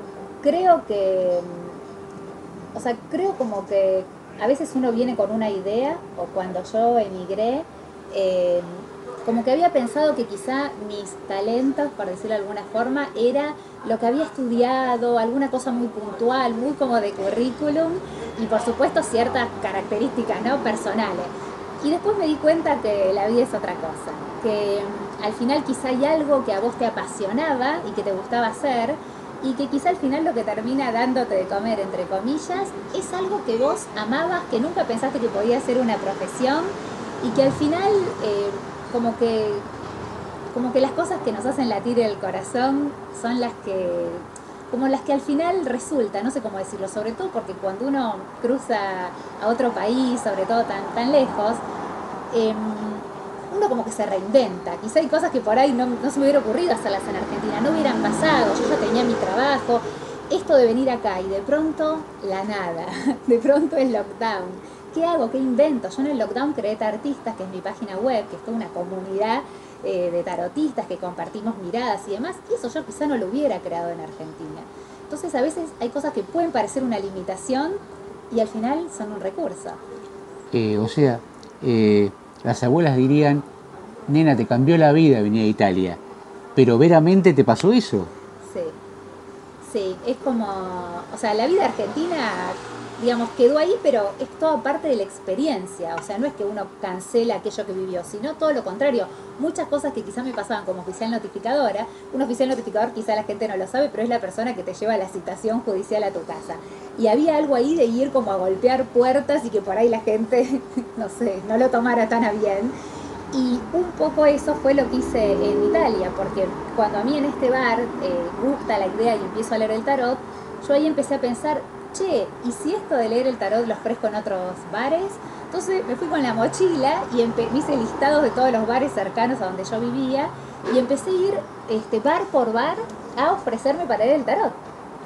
creo que, o sea, creo como que a veces uno viene con una idea, o cuando yo emigré, em, como que había pensado que quizá mis talentos, por decirlo de alguna forma, era lo que había estudiado, alguna cosa muy puntual, muy como de currículum y por supuesto ciertas características ¿no? personales. Y después me di cuenta que la vida es otra cosa, que mm, al final quizá hay algo que a vos te apasionaba y que te gustaba hacer y que quizá al final lo que termina dándote de comer, entre comillas, es algo que vos amabas, que nunca pensaste que podía ser una profesión y que al final eh, como que como que las cosas que nos hacen latir el corazón son las que como las que al final resulta, no sé cómo decirlo, sobre todo porque cuando uno cruza a otro país, sobre todo tan, tan lejos, em, uno como que se reinventa. Quizá hay cosas que por ahí no, se me hubiera ocurrido hacerlas en Argentina, no hubieran pasado, yo ya tenía mi trabajo, esto de venir acá y de pronto la nada, de pronto el lockdown. ¿Qué hago? ¿Qué invento? Yo en el lockdown creé Tartistas, que es mi página web, que es toda una comunidad eh, de tarotistas que compartimos miradas y demás, y eso yo quizá no lo hubiera creado en Argentina. Entonces a veces hay cosas que pueden parecer una limitación y al final son un recurso. Eh, o sea, eh, las abuelas dirían, nena, te cambió la vida venir a Italia, pero veramente te pasó eso. Sí, sí, es como, o sea, la vida argentina digamos, quedó ahí, pero es toda parte de la experiencia. O sea, no es que uno cancela aquello que vivió, sino todo lo contrario. Muchas cosas que quizás me pasaban como oficial notificadora, un oficial notificador quizá la gente no lo sabe, pero es la persona que te lleva la citación judicial a tu casa. Y había algo ahí de ir como a golpear puertas y que por ahí la gente, no sé, no lo tomara tan a bien. Y un poco eso fue lo que hice en Italia, porque cuando a mí en este bar eh, gusta la idea y empiezo a leer el tarot, yo ahí empecé a pensar, che, ¿y si esto de leer el tarot lo ofrezco en otros bares? Entonces me fui con la mochila y me hice listados de todos los bares cercanos a donde yo vivía y empecé a ir este, bar por bar a ofrecerme para leer el tarot.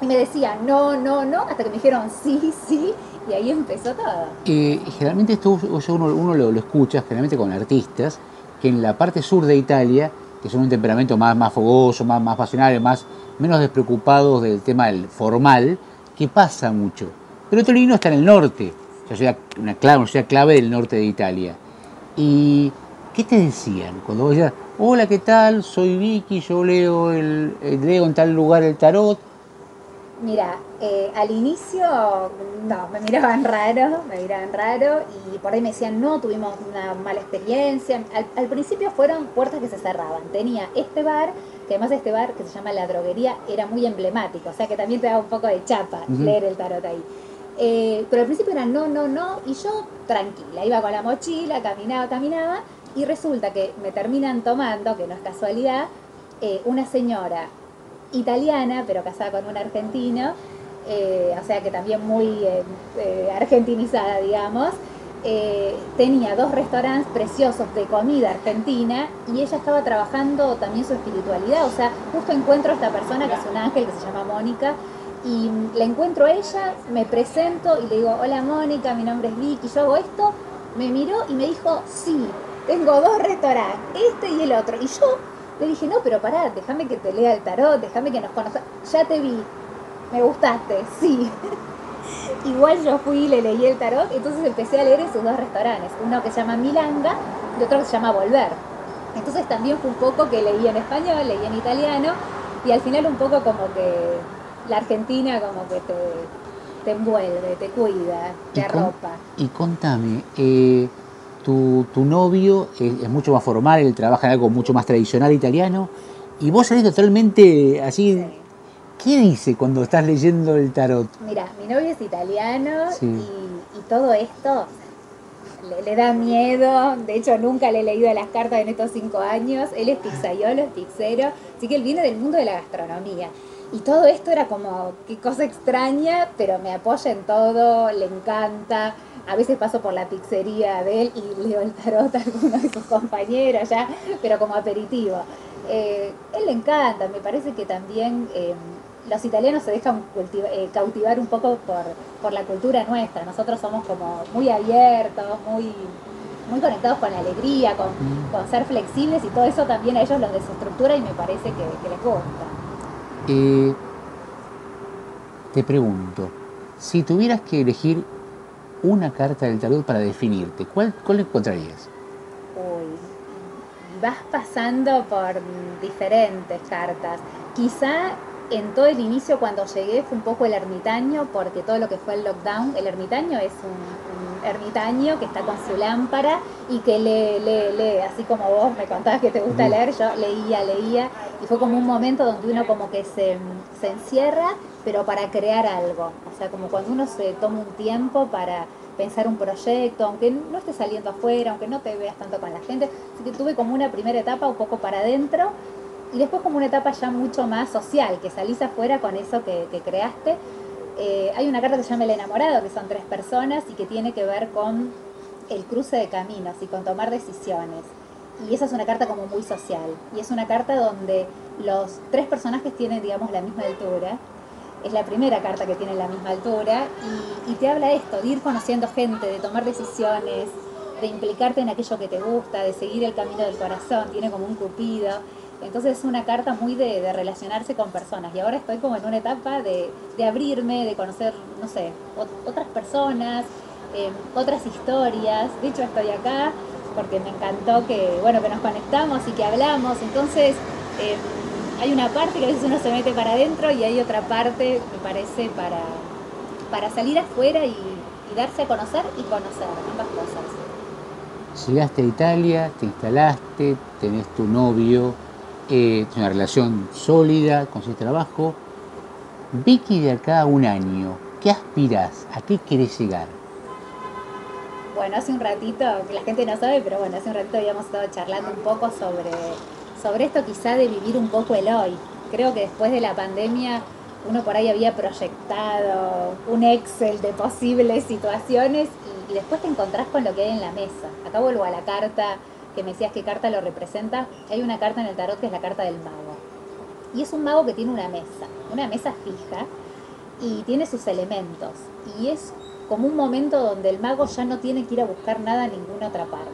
Y me decían, no, no, no, hasta que me dijeron sí, sí, y ahí empezó todo. Eh, generalmente esto uno, uno lo, lo, escucha, generalmente con artistas, que en la parte sur de Italia, que son un temperamento más, más fogoso, más, más pasional, más, menos despreocupados del tema del formal, que pasa mucho. Pero Torino está en el norte, una clave, una ciudad clave del norte de Italia. ¿Y qué te decían cuando vos decías, hola, ¿qué tal? Soy Vicky, yo leo, el, leo en tal lugar el tarot? Mira, eh, al inicio no, me miraban raro, me miraban raro y por ahí me decían, no, tuvimos una mala experiencia. Al, al principio fueron puertas que se cerraban. Tenía este bar que además este bar que se llama La Droguería era muy emblemático, o sea que también te da un poco de chapa leer el tarot ahí. Eh, pero al principio era no, no, no, y yo tranquila, iba con la mochila, caminaba, caminaba, y resulta que me terminan tomando, que no es casualidad, eh, una señora italiana, pero casada con un argentino, eh, o sea que también muy argentinizada, digamos, eh, tenía dos restaurantes preciosos de comida argentina y ella estaba trabajando también su espiritualidad. O sea, justo encuentro a esta persona que es un ángel que se llama Mónica y la encuentro a ella, me presento y le digo, hola Mónica, mi nombre es Vicky, yo hago esto. Me miró y me dijo, sí, tengo dos restaurantes, este y el otro. Y yo le dije, no, pero pará, déjame que te lea el tarot, déjame que nos conozcamos. Ya te vi, me gustaste, sí. Igual yo fui y le leí el tarot, entonces empecé a leer en sus dos restaurantes, uno que se llama Milanga y otro que se llama Volver. Entonces también fue un poco que leí en español, leí en italiano y al final un poco como que la Argentina como que te, te envuelve, te cuida, te arropa. y contame, eh, tu, tu, novio es, es, mucho más formal, él trabaja en algo mucho más tradicional italiano y vos salís totalmente así... Sí ¿Qué dice cuando estás leyendo el tarot? Mira, mi novio es italiano sí. y, y, todo esto le, le, da miedo. De hecho, nunca le he leído las cartas en estos cinco años. Él es pizzaiolo, es pizzero, así que él viene del mundo de la gastronomía. Y todo esto era como, qué cosa extraña, pero me apoya en todo, le encanta. A veces paso por la pizzería de él y leo el tarot a alguno de sus compañeros ya, pero como aperitivo. Eh, él le encanta, me parece que también eh, los italianos se dejan eh, cautivar un poco por, por la cultura nuestra. Nosotros somos como muy abiertos, muy muy conectados con la alegría, con, mm. con, ser flexibles y todo eso también a ellos los desestructura y me parece que, que les gusta. Eh, te pregunto, si tuvieras que elegir una carta del tarot para definirte, ¿cuál, cuál encontrarías? Uy, vas pasando por diferentes cartas. Quizá en todo el inicio cuando llegué fue un poco el ermitaño, porque todo lo que fue el lockdown, el ermitaño es un, ermitaño que está con su lámpara y que lee, lee, lee, así como vos me contabas que te gusta leer, yo leía, leía, y fue como un momento donde uno como que se, se encierra, pero para crear algo, o sea, como cuando uno se toma un tiempo para pensar un proyecto, aunque no esté saliendo afuera, aunque no te veas tanto con la gente, así que tuve como una primera etapa un poco para adentro y después como una etapa ya mucho más social, que salís afuera con eso que, creaste. Eh, hay una carta que se llama El enamorado, que son tres personas y que tiene que ver con el cruce de caminos y con tomar decisiones. Y esa es una carta como muy social. Y es una carta donde los tres personajes tienen, digamos, la misma altura. Es la primera carta que tiene la misma altura y, y te habla esto, de ir conociendo gente, de tomar decisiones, de implicarte en aquello que te gusta, de seguir el camino del corazón. Tiene como un cupido. Entonces es una carta muy de, relacionarse con personas y ahora estoy como en una etapa de, abrirme, de conocer, no sé, otras personas, em, otras historias. De hecho estoy acá porque me encantó que, bueno, que nos conectamos y que hablamos. Entonces em, hay una parte que a veces uno se mete para adentro y hay otra parte, me parece, para, salir afuera y darse a conocer y conocer ambas cosas. Llegaste a Italia, te instalaste, tenés tu novio, eh, una relación sólida con su trabajo. Vicky de acá un año, ¿qué aspiras? ¿A qué quieres llegar? Bueno, hace un ratito, la gente no sabe, pero bueno, hace un ratito habíamos estado charlando un poco sobre, sobre esto quizá de vivir un poco el hoy. Creo que después de la pandemia uno por ahí había proyectado un Excel de posibles situaciones y, y después te encontrás con lo que hay en la mesa. Acá vuelvo a la carta que me decías qué carta lo representa, hay una carta en el tarot que es la carta del mago. Y es un mago que tiene una mesa, una mesa fija, y tiene sus elementos. Y es como un momento donde el mago ya no tiene que ir a buscar nada en ninguna otra parte.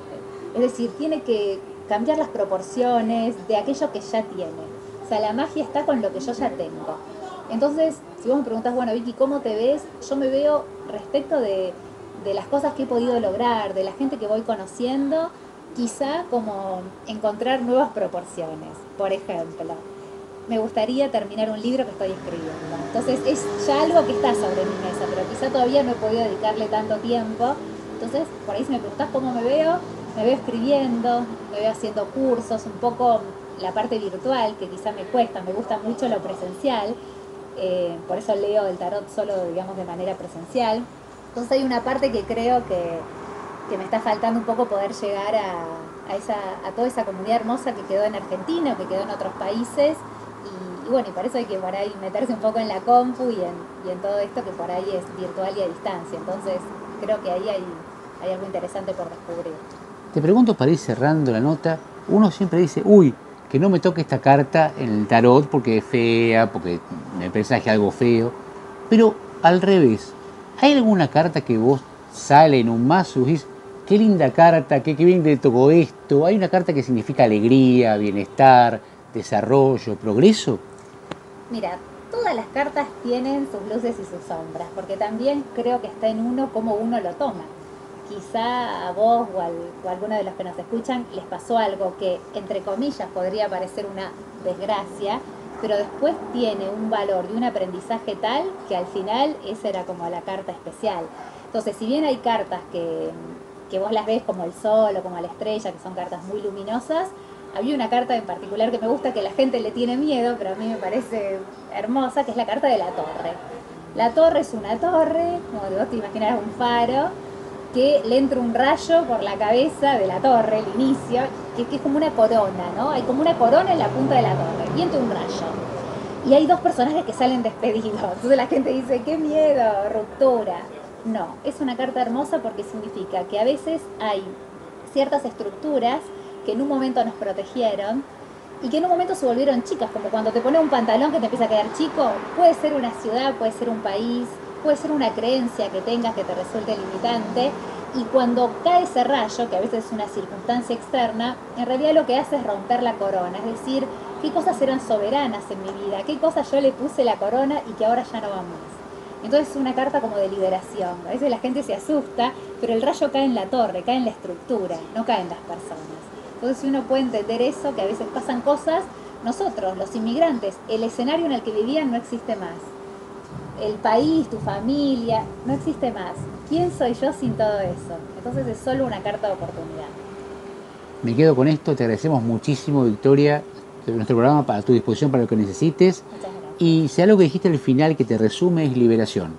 Es decir, tiene que cambiar las proporciones de aquello que ya tiene. O sea, la magia está con lo que yo ya tengo. Entonces, si vos me preguntas, bueno, Vicky, ¿cómo te ves? Yo me veo respecto de, de las cosas que he podido lograr, de la gente que voy conociendo quizá como encontrar nuevas proporciones. Por ejemplo, me gustaría terminar un libro que estoy escribiendo. Entonces es ya algo que está sobre mi mesa, pero quizá todavía no he podido dedicarle tanto tiempo. Entonces, por ahí si me preguntas cómo me veo, me veo escribiendo, me veo haciendo cursos, un poco la parte virtual, que quizá me cuesta, me gusta mucho lo presencial, eh, por eso leo el tarot solo, digamos, de manera presencial. Entonces hay una parte que creo que, que me está faltando un poco poder llegar a, toda esa comunidad hermosa que quedó en Argentina o que quedó en otros países. Y, bueno, y para eso hay que por ahí meterse un poco en la compu y en, todo esto que por ahí es virtual y a distancia. Entonces creo que ahí hay, hay algo interesante por descubrir. Te pregunto para ir cerrando la nota, uno siempre dice, uy, que no me toque esta carta en el tarot porque es fea, porque me presagia algo feo. Pero al revés, ¿hay alguna carta que vos sale en un mazo y qué linda carta, qué, bien te tocó esto. Hay una carta que significa alegría, bienestar, desarrollo, progreso. Mira, todas las cartas tienen sus luces y sus sombras, porque también creo que está en uno cómo uno lo toma. Quizá a vos o, a alguno de los que nos escuchan les pasó algo que, entre comillas, podría parecer una desgracia, pero después tiene un valor y un aprendizaje tal que al final esa era como la carta especial. Entonces, si bien hay cartas que, que vos las ves como el sol o como la estrella, que son cartas muy luminosas, había una carta en particular que me gusta, que la gente le tiene miedo, pero a mí me parece hermosa, que es la carta de la torre. La torre es una torre, como vos te imaginas un faro, que le entra un rayo por la cabeza de la torre, el inicio, que, es como una corona, ¿no? Hay como una corona en la punta de la torre, y entra un rayo. y hay dos personajes que salen despedidos. Entonces la gente dice, qué miedo, ruptura. No, es una carta hermosa porque significa que a veces hay ciertas estructuras que en un momento nos protegieron y que en un momento se volvieron chicas, como cuando te pones un pantalón que te empieza a quedar chico, puede ser una ciudad, puede ser un país, puede ser una creencia que tengas que te resulte limitante, y cuando cae ese rayo, que a veces es una circunstancia externa, en realidad lo que hace es romper la corona, es decir, qué cosas eran soberanas en mi vida, qué cosas yo le puse la corona y que ahora ya no van más. Entonces es una carta como de liberación. A veces la gente se asusta, pero el rayo cae en la torre, cae en la estructura, no cae en las personas. Entonces si uno puede entender eso, que a veces pasan cosas, nosotros, los inmigrantes, el escenario en el que vivían no existe más. El país, tu familia, no existe más. ¿Quién soy yo sin todo eso? Entonces es solo una carta de oportunidad. Me quedo con esto, te agradecemos muchísimo Victoria, nuestro programa para tu disposición para lo que necesites. Y si algo que dijiste al final que te resume es liberación.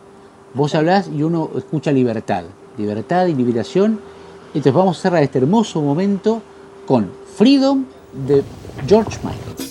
Vos hablás y uno escucha libertad, libertad y liberación. Entonces vamos a cerrar este hermoso momento con Freedom de George Michael.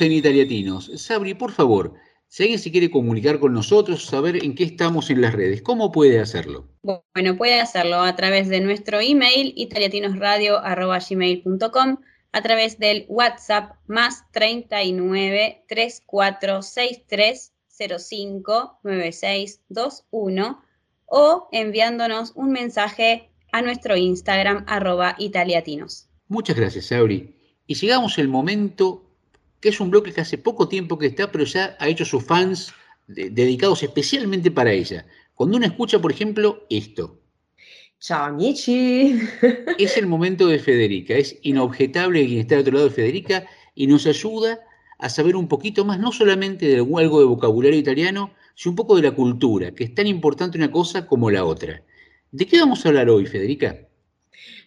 En Italiatinos. Sabri, por favor, si alguien se quiere comunicar con nosotros, saber en qué estamos en las redes, ¿cómo puede hacerlo? Bueno, puede hacerlo a través de nuestro email italiatinosradio.gmail.com, a través del WhatsApp más 39 3463 05 9621 o enviándonos un mensaje a nuestro Instagram arroba italiatinos. Muchas gracias, Sabri. Y llegamos al momento que es un bloque que hace poco tiempo que está, pero ya ha hecho sus fans dedicados especialmente para ella. Cuando uno escucha, por ejemplo, esto. Ciao amici. Es el momento de Federica. Es inobjetable quien está al otro lado de Federica y nos ayuda a saber un poquito más, no solamente de algo de vocabulario italiano, sino un poco de la cultura, que es tan importante una cosa como la otra. ¿De qué vamos a hablar hoy, Federica?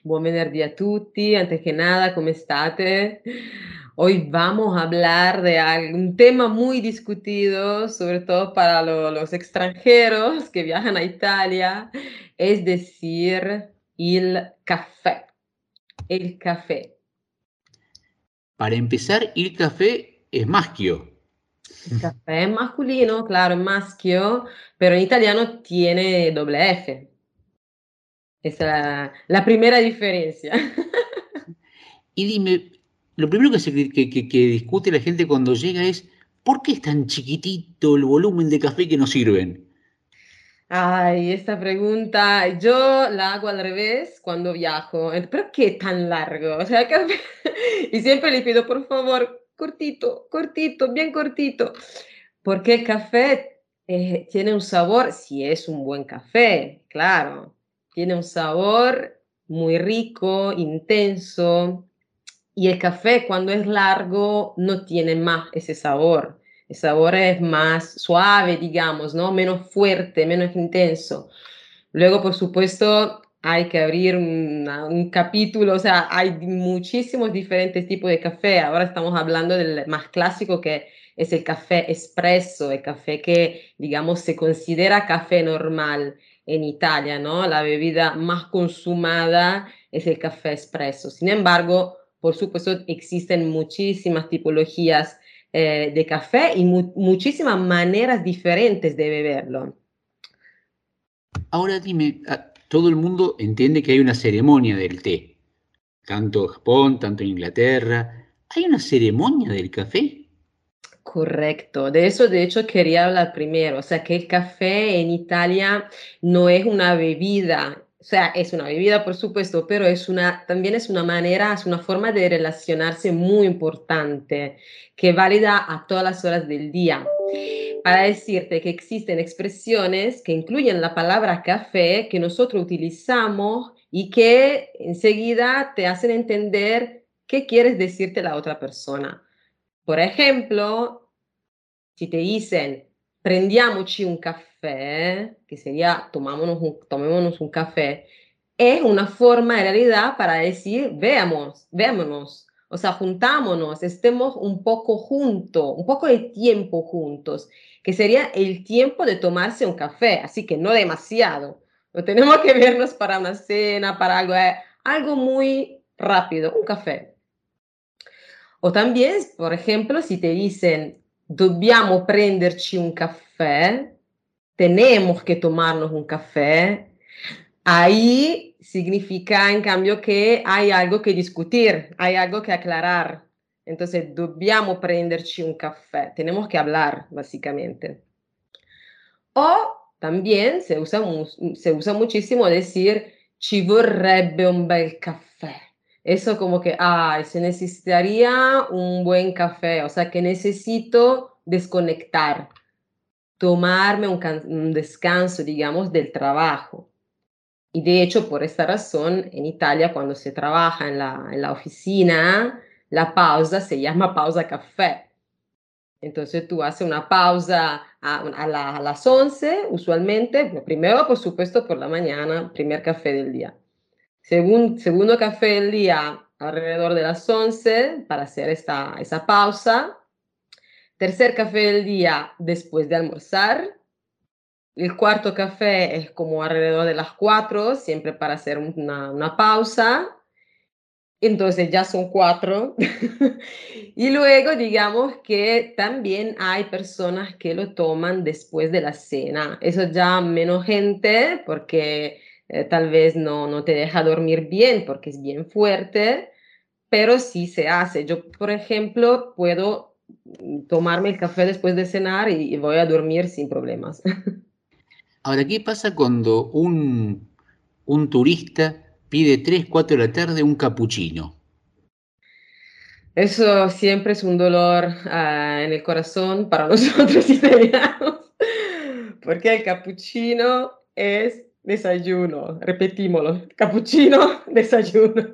Buon venerdì a tutti, antes que nada, ¿cómo estate? Hoy vamos a hablar de un tema muy discutido, sobre todo para los extranjeros que viajan a Italia, es decir, el café. El café. Para empezar, el café es maschio. El café es masculino, claro, maschio, pero en italiano tiene doble F. Esa es la, primera diferencia. y dime, lo primero que, se, discute la gente cuando llega es, ¿por qué es tan chiquitito el volumen de café que nos sirven? Ay, esta pregunta yo la hago al revés cuando viajo. ¿Pero qué tan largo? O sea, y siempre le pido, por favor, cortito, cortito, bien cortito. Porque el café eh, tiene un sabor, si es un buen café, claro, tiene un sabor muy rico, intenso, y el café cuando es largo no tiene más ese sabor. El sabor es más suave, digamos, ¿no? Menos fuerte, menos intenso. Luego, por supuesto, hay que abrir un capítulo, o sea, hay muchísimos diferentes tipos de café. Ahora estamos hablando del más clásico que es el café espresso, el café que, digamos, se considera café normal en Italia, ¿no? La bebida más consumada es el café espresso. Sin embargo, por supuesto, existen muchísimas tipologías eh, de café y muchísimas maneras diferentes de beberlo. Ahora dime, ah, todo el mundo entiende que hay una ceremonia del té, tanto en Japón, tanto en Inglaterra. ¿Hay una ceremonia del café? Correcto, de eso de hecho quería hablar primero, o sea que el café en Italia no es una bebida, o sea, es una bebida por supuesto, pero es una, también es una manera, es una forma de relacionarse muy importante, que válida a todas las horas del día. Para decirte que existen expresiones que incluyen la palabra café que nosotros utilizamos y que enseguida te hacen entender qué quieres decirte la otra persona. Por ejemplo, si te dicen, prendiamoci un café, que sería tomámonos un, tomémonos un café, es una forma en realidad para decir, veamos, veámonos, o sea, juntámonos, estemos un poco juntos, un poco de tiempo juntos, que sería el tiempo de tomarse un café, así que no demasiado. No tenemos que vernos para una cena, para algo, eh, algo muy rápido, un café. O también, por ejemplo, si te dicen, dobbiamo prenderci un café, tenemos que tomarnos un café, ahí significa en cambio que hay algo que discutir, hay algo que aclarar. Entonces, dobbiamo prenderci un café, tenemos que hablar, básicamente. O también se usa, se usa muchísimo decir, ci vorrebbe un bel café eso como que, ay, se necesitaría un buen café, o sea, que necesito desconectar, tomarme un, descanso, digamos, del trabajo. Y de hecho, por esta razón, en Italia, cuando se trabaja en la, oficina, la pausa se llama pausa café. Entonces tú haces una pausa a las 11, usualmente, primero, por supuesto, por la mañana, primer café del día segundo café del día alrededor de las 11 para hacer esta, esa pausa. Tercer café del día después de almorzar. El cuarto café es como alrededor de las 4, siempre para hacer una, una pausa. entonces ya son cuatro. y luego digamos que también hay personas que lo toman después de la cena. Eso ya menos gente porque eh, tal vez no, no te deja dormir bien porque es bien fuerte, pero sí se hace. Yo, por ejemplo, puedo tomarme el café después de cenar y, y voy a dormir sin problemas. Ahora, ¿qué pasa cuando un, un turista pide 3, 4 de la tarde un capuchino? Eso siempre es un dolor ah, en el corazón para nosotros italianos, porque el capuchino es desayuno, repetímoslo, capuchino, desayuno.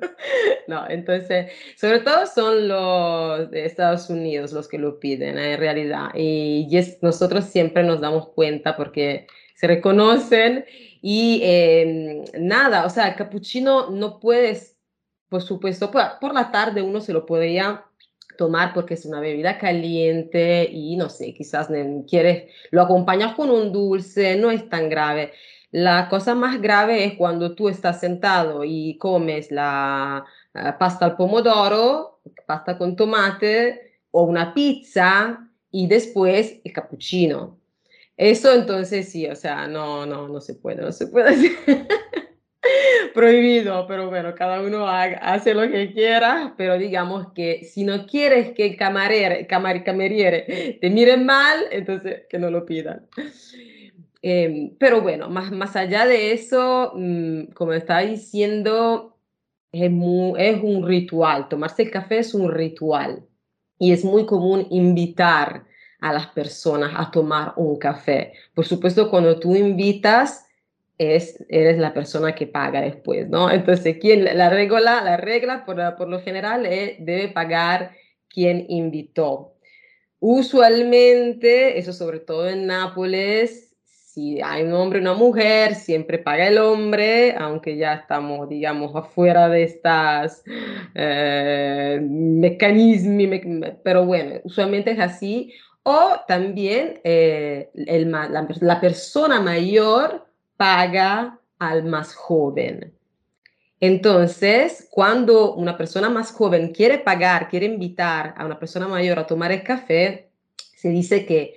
No, entonces, sobre todo son los de Estados Unidos los que lo piden en realidad. Y, nosotros siempre nos damos cuenta porque se reconocen y em, nada, o sea, el capuchino no puedes, por supuesto, por, la tarde uno se lo podría tomar porque es una bebida caliente y no sé, quizás quieres, lo acompañas con un dulce, no es tan grave la cosa más grave es cuando tú estás sentado y comes la pasta al pomodoro, pasta con tomate o una pizza y después el cappuccino. Eso entonces sí, o sea, no, no, no se puede, no se puede hacer. Prohibido, pero bueno, cada uno hace lo que quiera, pero digamos que si no quieres que el camarero, camar, cameriere te miren mal, entonces que no lo pidan. Em, pero bueno, más, más allá de eso, mm, como estaba diciendo, es, es un ritual. Tomarse el café es un ritual. Y es muy común invitar a las personas a tomar un café. Por supuesto, cuando tú invitas, es, eres la persona que paga después, ¿no? Entonces, ¿quién, la regla, la regla por, por lo general es, debe pagar quien invitó. Usualmente, eso sobre todo en Nápoles, si hay un hombre y una mujer, siempre paga el hombre, aunque ya estamos, digamos, afuera de estas eh, mecanismos, pero bueno, usualmente es así. O también eh, el, la, la persona mayor paga al más joven. Entonces, cuando una persona más joven quiere pagar, quiere invitar a una persona mayor a tomar el café, se dice que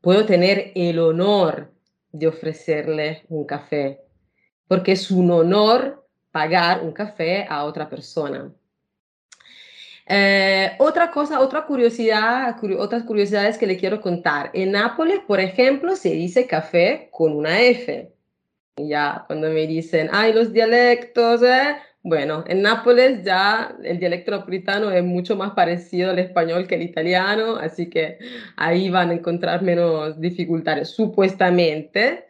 puedo tener el honor de ofrecerle un café, porque es un honor pagar un café a otra persona. Eh, otra cosa, otra curiosidad, otras curiosidades que le quiero contar. En Nápoles, por ejemplo, se dice café con una F. ya cuando me dicen, ay, los dialectos, ¿eh? Bueno, en Nápoles ya el dialecto napolitano es mucho más parecido al español que al italiano, así que ahí van a encontrar menos dificultades, supuestamente.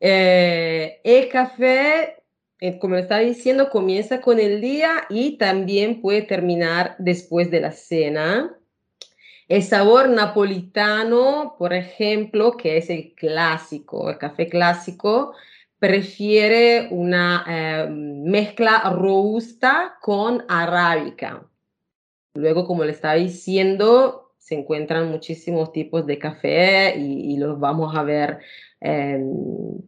Eh, el café, eh, como estaba diciendo, comienza con el día y también puede terminar después de la cena. El sabor napolitano, por ejemplo, que es el clásico, el café clásico, prefiere una eh, mezcla robusta con arábica. Luego, como le estaba diciendo, se encuentran muchísimos tipos de café y, los vamos a ver, em,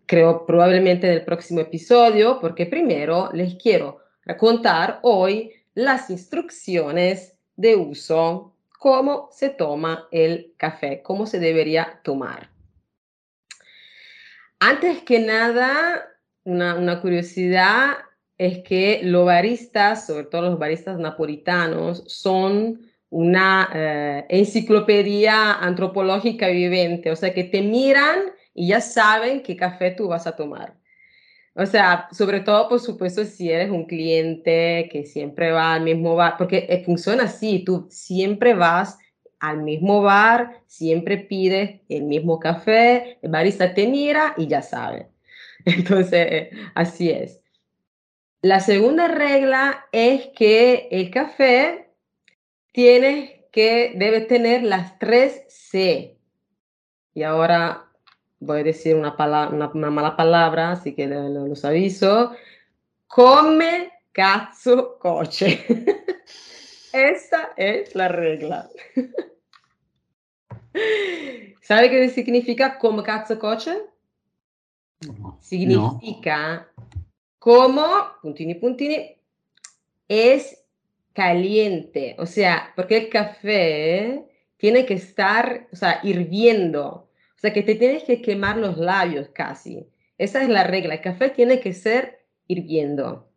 creo, probablemente en el próximo episodio, porque primero les quiero contar hoy las instrucciones de uso, cómo se toma el café, cómo se debería tomar. Antes que nada, una, curiosidad es que los baristas, sobre todo los baristas napolitanos, son una eh, enciclopedia antropológica viviente, o sea que te miran y ya saben qué café tú vas a tomar. O sea, sobre todo, por supuesto, si eres un cliente que siempre va al mismo bar, porque eh, funciona así, tú siempre vas al mismo bar, siempre pides el mismo café, el barista te mira y ya sabe. Entonces, así es. La segunda regla es que el café tiene que, debe tener las tres C. Y ahora voy a decir una, una, mala palabra, así que los aviso. Come, cazzo, coche. Esa es la regla. ¿Sabe qué significa como cazzo coche? significa como, puntini puntini, es caliente, o sea, porque el café tiene que estar, o sea, hirviendo, o sea, que te tienes que quemar los labios casi. Esa es la regla, el café tiene que ser hirviendo,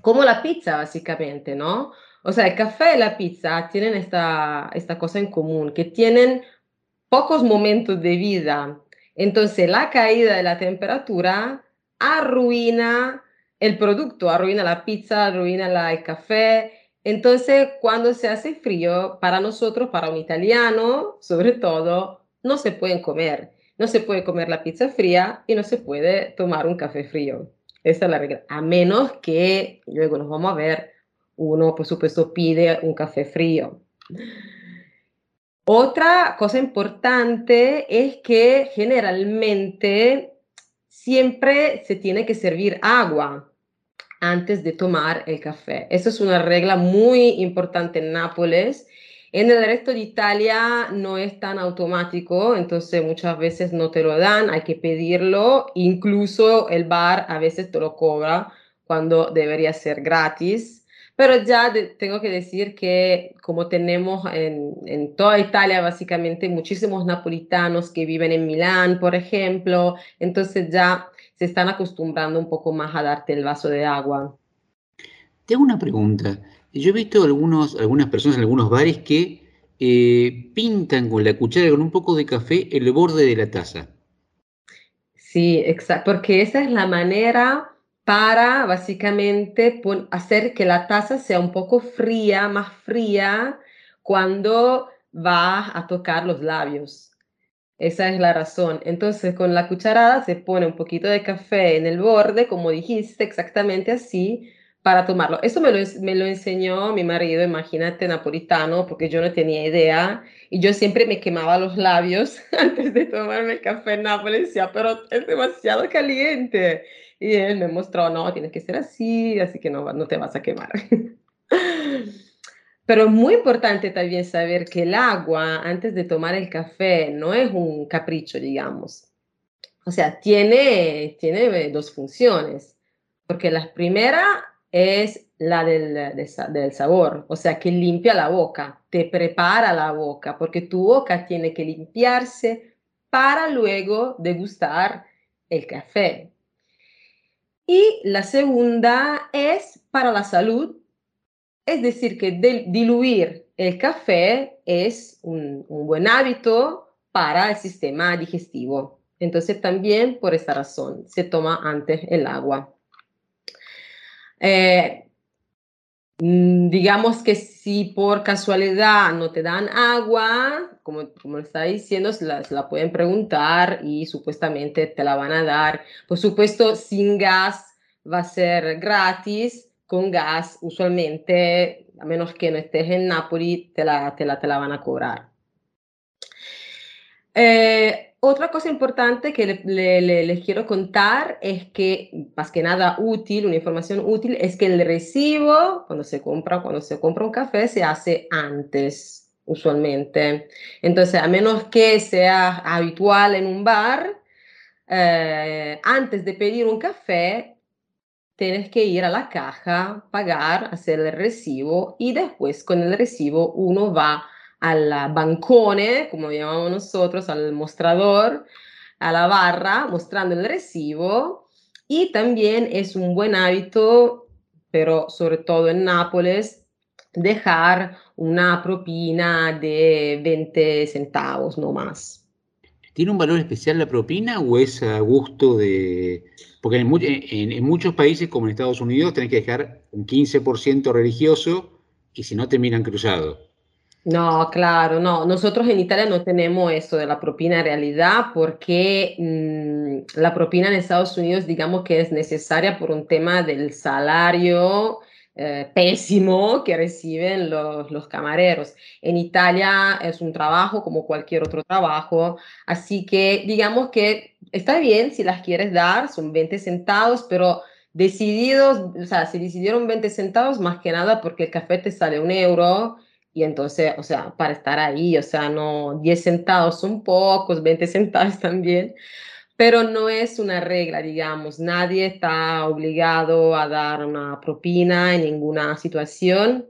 como la pizza básicamente, ¿no? O sea, el café y la pizza tienen esta, esta cosa en común, que tienen pocos momentos de vida. Entonces, la caída de la temperatura arruina el producto, arruina la pizza, arruina el café. Entonces, cuando se hace frío, para nosotros, para un italiano, sobre todo, no se pueden comer. No se puede comer la pizza fría y no se puede tomar un café frío. Esa es la regla. A menos que, luego nos vamos a ver, uno por supuesto pide un café frío. Otra cosa importante es que generalmente siempre se tiene que servir agua antes de tomar el café. Eso es una regla muy importante en Nápoles. En el resto de Italia no es tan automático, entonces muchas veces no te lo dan, hay que pedirlo, incluso el bar a veces te lo cobra cuando debería ser gratis. Pero ya tengo que decir que como tenemos en, en, toda Italia básicamente muchísimos napolitanos que viven en Milán, por ejemplo, entonces ya se están acostumbrando un poco más a darte el vaso de agua. Tengo una pregunta. Yo he visto algunos, algunas personas en algunos bares que eh, pintan con la cuchara con un poco de café el borde de la taza. Sí, exacto, porque esa es la manera para básicamente hacer que la taza sea un poco fría, más fría, cuando va a tocar los labios. Esa es la razón. Entonces, con la cucharada se pone un poquito de café en el borde, como dijiste, exactamente así, para tomarlo. Eso me lo, me lo enseñó mi marido, imagínate, napolitano, porque yo no tenía idea. Y yo siempre me quemaba los labios antes de tomarme el café en Nápoles. Decía, pero es demasiado caliente. Y él me mostró, no, tienes que ser así, así que no, no te vas a quemar. Pero es muy importante también saber que el agua antes de tomar el café no es un capricho, digamos. O sea, tiene, tiene dos funciones. Porque la primera es la del, del, sabor, o sea, que limpia la boca, te prepara la boca, porque tu boca tiene que limpiarse para luego degustar el café. Y la segunda es para la salud, es decir, que diluir el café es un, buen hábito para el sistema digestivo. Entonces también por esta razón se toma antes el agua. Eh, mm, digamos que si por casualidad no te dan agua, como, como está diciendo, la, la, pueden preguntar y supuestamente te la van a dar. Por supuesto, sin gas va a ser gratis, con gas usualmente, a menos que no estés en Napoli, te la, te la, te la van a cobrar. Eh, otra cosa importante que les quiero contar es que, más que nada útil, una información útil, es que el recibo, cuando se compra, cuando se compra un café, se hace antes, usualmente. Entonces, a menos que sea habitual en un bar, eh, antes de pedir un café, tienes que ir a la caja, pagar, hacer el recibo y después con el recibo uno va al bancone, como llamamos nosotros, al mostrador, a la barra, mostrando el recibo. Y también es un buen hábito, pero sobre todo en Nápoles, dejar una propina de 20 centavos, no más. ¿Tiene un valor especial la propina o es a gusto de...? Porque en, muchos países, como en Estados Unidos, tenés que dejar un 15% religioso y si no te miran cruzado. No, claro, no. Nosotros en Italia no tenemos eso de la propina en realidad porque mm, la propina en Estados Unidos digamos que es necesaria por un tema del salario eh, pésimo que reciben los, los camareros. En Italia es un trabajo como cualquier otro trabajo, así que digamos que está bien si las quieres dar, son 20 centavos, pero decididos, o sea, se decidieron 20 centavos más que nada porque el café te sale un euro y entonces, o sea, para estar ahí, o sea, no, 10 centavos son pocos, 20 centavos también, pero no es una regla, digamos, nadie está obligado a dar una propina en ninguna situación.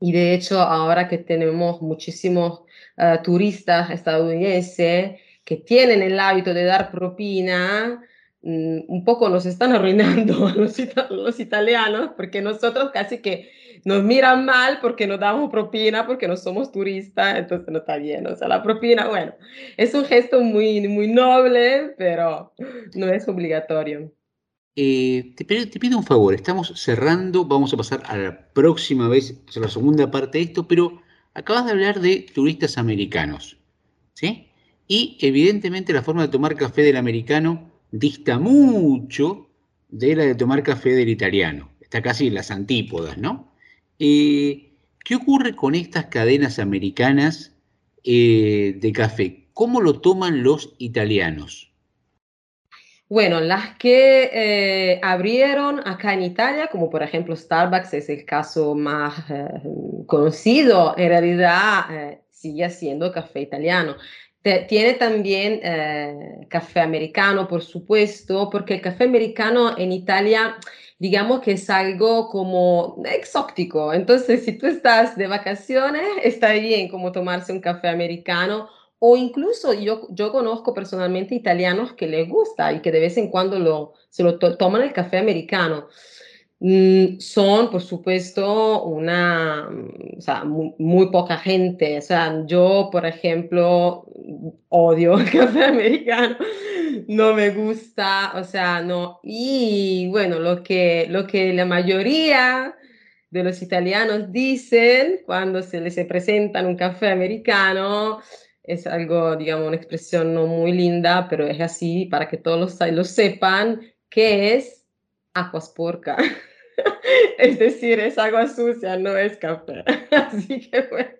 Y de hecho, ahora que tenemos muchísimos uh, turistas estadounidenses que tienen el hábito de dar propina, um, un poco nos están arruinando a los, ita los, italianos, porque nosotros casi que nos miran mal porque no damos propina, porque no somos turistas, entonces no está bien. O sea, la propina, bueno, es un gesto muy, muy noble, pero no es obligatorio. Eh, te, te, pido un favor, estamos cerrando, vamos a pasar a la próxima vez, a la segunda parte de esto, pero acabas de hablar de turistas americanos, ¿sí? Y evidentemente la forma de tomar café del americano dista mucho de la de tomar café del italiano, está casi en las antípodas, ¿no? Eh, ¿Qué ocurre con estas cadenas americanas eh, de café? ¿Cómo lo toman los italianos? Bueno, las que eh, abrieron acá en Italia, como por ejemplo Starbucks, es el caso más eh, conocido, en realidad sigue siendo café italiano. Tiene también café americano, por supuesto, porque el café americano en Italia, digamos que es algo como exótico. Entonces, si tú estás de vacaciones, está bien como tomarse un café americano o incluso yo, yo conozco personalmente italianos que les gusta y que de vez en cuando lo, se lo to toman el café americano. Mm, son, por supuesto, una, o sea, muy, poca gente. O sea, yo, por ejemplo, odio el café americano, no me gusta, o sea, no. Y bueno, lo que, lo que la mayoría de los italianos dicen cuando se les presentan un café americano es algo, digamos, una expresión no muy linda, pero es así para que todos lo, lo sepan, que es aguas porca. es decir, es agua sucia, no es café. así que bueno,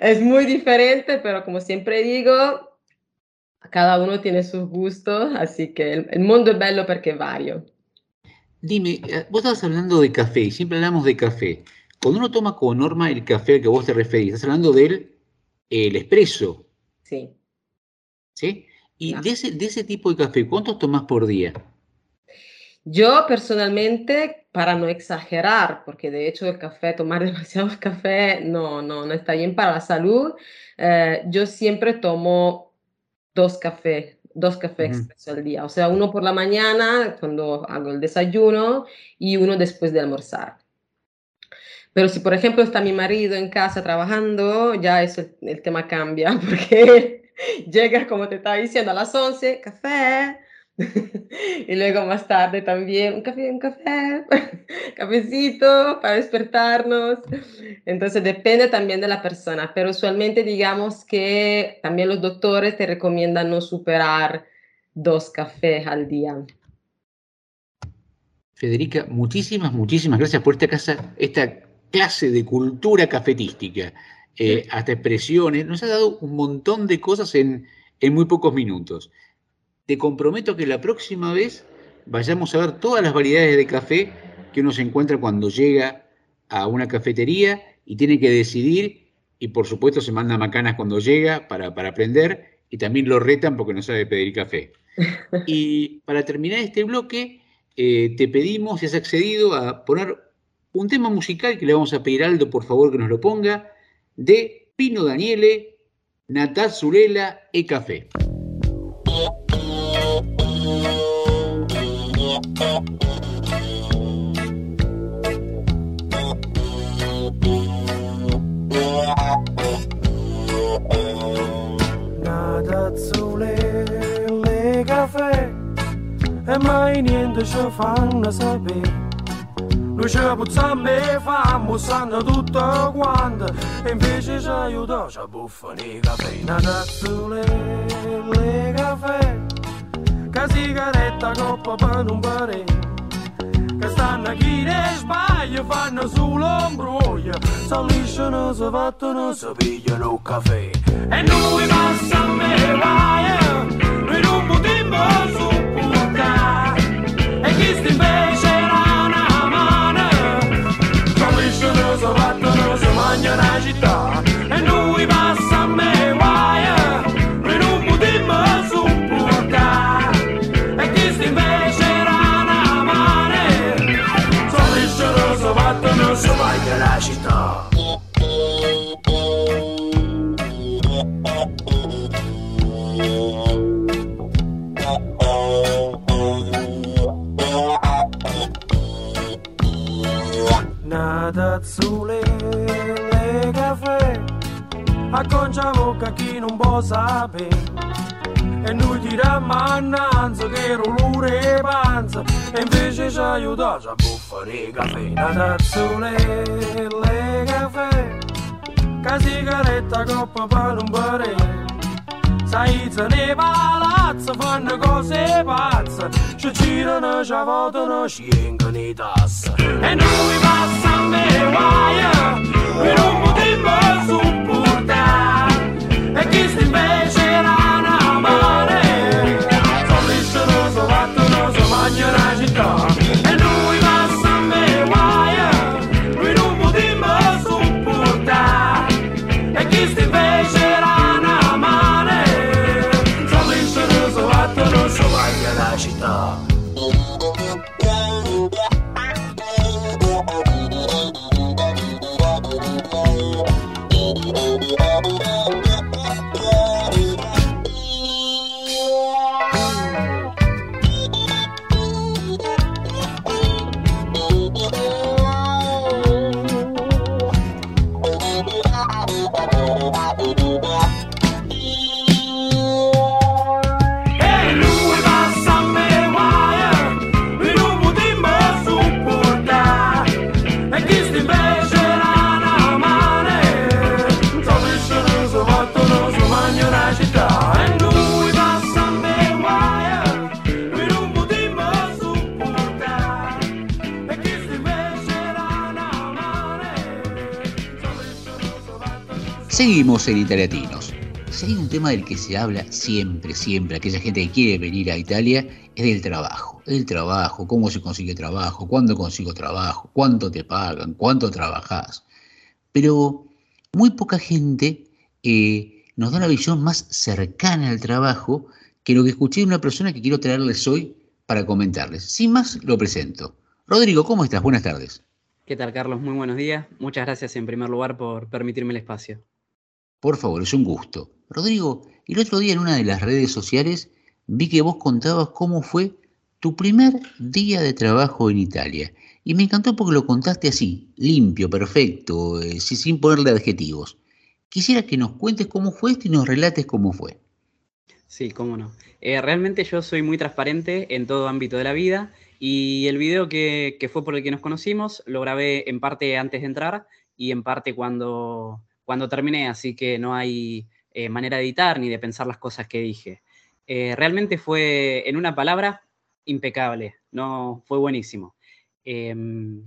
es muy diferente, pero como siempre digo, cada uno tiene sus gustos, así que el, el mundo es bello porque vario. Dime, eh, vos estabas hablando de café y siempre hablamos de café. Cuando uno toma como norma el café al que vos te referís, estás hablando del el expreso. Sí. ¿Sí? Y de, ese, de ese tipo de café, ¿cuántos tomas por día? Yo personalmente, para no exagerar, porque de hecho el café, tomar demasiado café no, no, no está bien para la salud, eh, yo siempre tomo dos cafés, dos cafés uh -huh. al día. O sea, uno por la mañana cuando hago el desayuno y uno después de almorzar. Pero si, por ejemplo, está mi marido en casa trabajando, ya eso, el tema cambia, porque llega, como te estaba diciendo, a las 11, café, y luego más tarde también un café, un café, cafecito para despertarnos. Entonces depende también de la persona, pero usualmente digamos que también los doctores te recomiendan no superar dos cafés al día. Federica, muchísimas, muchísimas gracias por esta casa, esta clase de cultura cafetística, eh, hasta expresiones, nos ha dado un montón de cosas en, en muy pocos minutos. Te comprometo que la próxima vez vayamos a ver todas las variedades de café que uno se encuentra cuando llega a una cafetería y tiene que decidir, y por supuesto se manda macanas cuando llega para, para aprender, y también lo retan porque no sabe pedir café. Y para terminar este bloque, eh, te pedimos, si has accedido, a poner un tema musical que le vamos a pedir a Aldo, por favor, que nos lo ponga, de Pino Daniele, Natal Zulela e Café. Ci fanno sapere. Noi ci puzziamo e famo, sanno tutto quanto E invece ci aiuta, ci buffano i caffè. Una tazzolelle caffè Che sigaretta coppa per un pare Che stanno chi ne sbaglia, fanno imbroglio Si lisciano, si fattono, si pigliano il caffè. E noi passiamo e vai Noi non potremmo sopportare E chi sta invece si battono, si mangiano la città una tazzone le caffè che sigaretta coppa per un parere Sai, se ne palazzo fanno cose pazze. Ci girano, ci votano, ci vengono i tasse E noi passiamo me guaia E non potremmo supportare E chi sta invece era una mare Sono lisciano, sono fattono, sono mangiano la città fattono Seguimos en Italiatinos. Si hay un tema del que se habla siempre, siempre, aquella gente que quiere venir a Italia, es del trabajo. El trabajo, cómo se consigue trabajo, cuándo consigo trabajo, cuánto te pagan, cuánto trabajas. Pero muy poca gente eh, nos da una visión más cercana al trabajo que lo que escuché de una persona que quiero traerles hoy para comentarles. Sin más, lo presento. Rodrigo, ¿cómo estás? Buenas tardes. ¿Qué tal, Carlos? Muy buenos días. Muchas gracias en primer lugar por permitirme el espacio. Por favor, es un gusto. Rodrigo, el otro día en una de las redes sociales vi que vos contabas cómo fue tu primer día de trabajo en Italia. Y me encantó porque lo contaste así, limpio, perfecto, eh, sin ponerle adjetivos. Quisiera que nos cuentes cómo fue esto y nos relates cómo fue. Sí, cómo no. Eh, realmente yo soy muy transparente en todo ámbito de la vida y el video que, que fue por el que nos conocimos lo grabé en parte antes de entrar y en parte cuando, cuando terminé, así que no hay eh, manera de editar ni de pensar las cosas que dije. Eh, realmente fue, en una palabra, impecable, no, fue buenísimo. Em,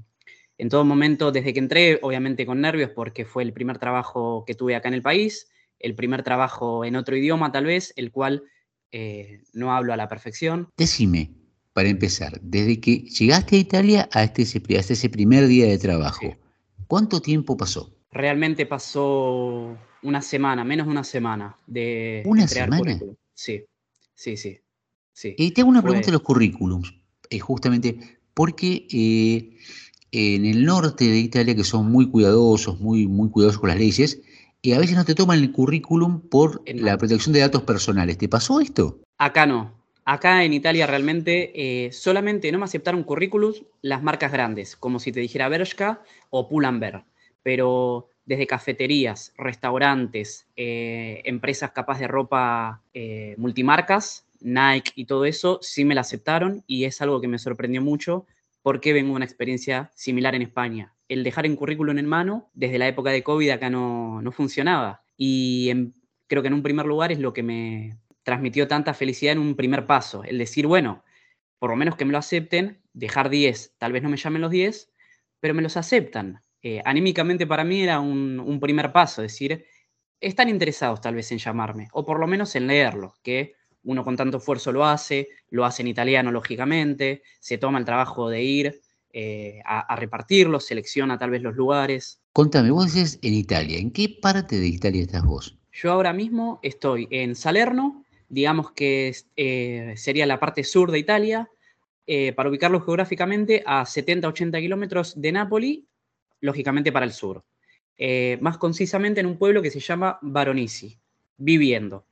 en todo momento, desde que entré, obviamente con nervios, porque fue el primer trabajo que tuve acá en el país, el primer trabajo en otro idioma tal vez, el cual eh, no hablo a la perfección. Decime, para empezar, desde que llegaste a Italia ese, hasta ese primer día de trabajo, ¿cuánto tiempo pasó? Realmente pasó una semana, menos de una semana de ¿Una crear semana? currículum. Sí, sí, sí. sí. Y te hago una Fue- pregunta de los currículums, eh, justamente porque eh, en el norte de Italia, que son muy cuidadosos, muy, muy cuidadosos con las leyes, y a veces no te toman el currículum por la protección de datos personales. ¿Te pasó esto? Acá no. Acá en Italia realmente eh, solamente no me aceptaron currículums las marcas grandes, como si te dijera Bershka o Pull&Bear. Pero desde cafeterías, restaurantes, eh, empresas capaz de ropa eh, multimarcas, Nike y todo eso, sí me la aceptaron y es algo que me sorprendió mucho porque vengo de una experiencia similar en España. El dejar en currículum en mano, desde la época de COVID acá no, no funcionaba. Y creo que en un primer lugar es lo que me transmitió tanta felicidad en un primer paso. El decir, bueno, por lo menos que me lo acepten, dejar 10, tal vez no me llamen los 10, pero me los aceptan. Eh, anímicamente para mí era un, un primer paso, decir, están interesados tal vez en llamarme, o por lo menos en leerlo, que uno con tanto esfuerzo lo hace, lo hace en italiano lógicamente, se toma el trabajo de ir eh, a, a repartirlo, selecciona tal vez los lugares. Contame, vos dices en Italia, ¿en qué parte de Italia estás vos? Yo ahora mismo estoy en Salerno, digamos que eh, sería la parte sur de Italia, eh, para ubicarlo geográficamente a 70-80 kilómetros de Nápoli, lógicamente para el sur. Eh, más concisamente en un pueblo que se llama Baronisi, viviendo,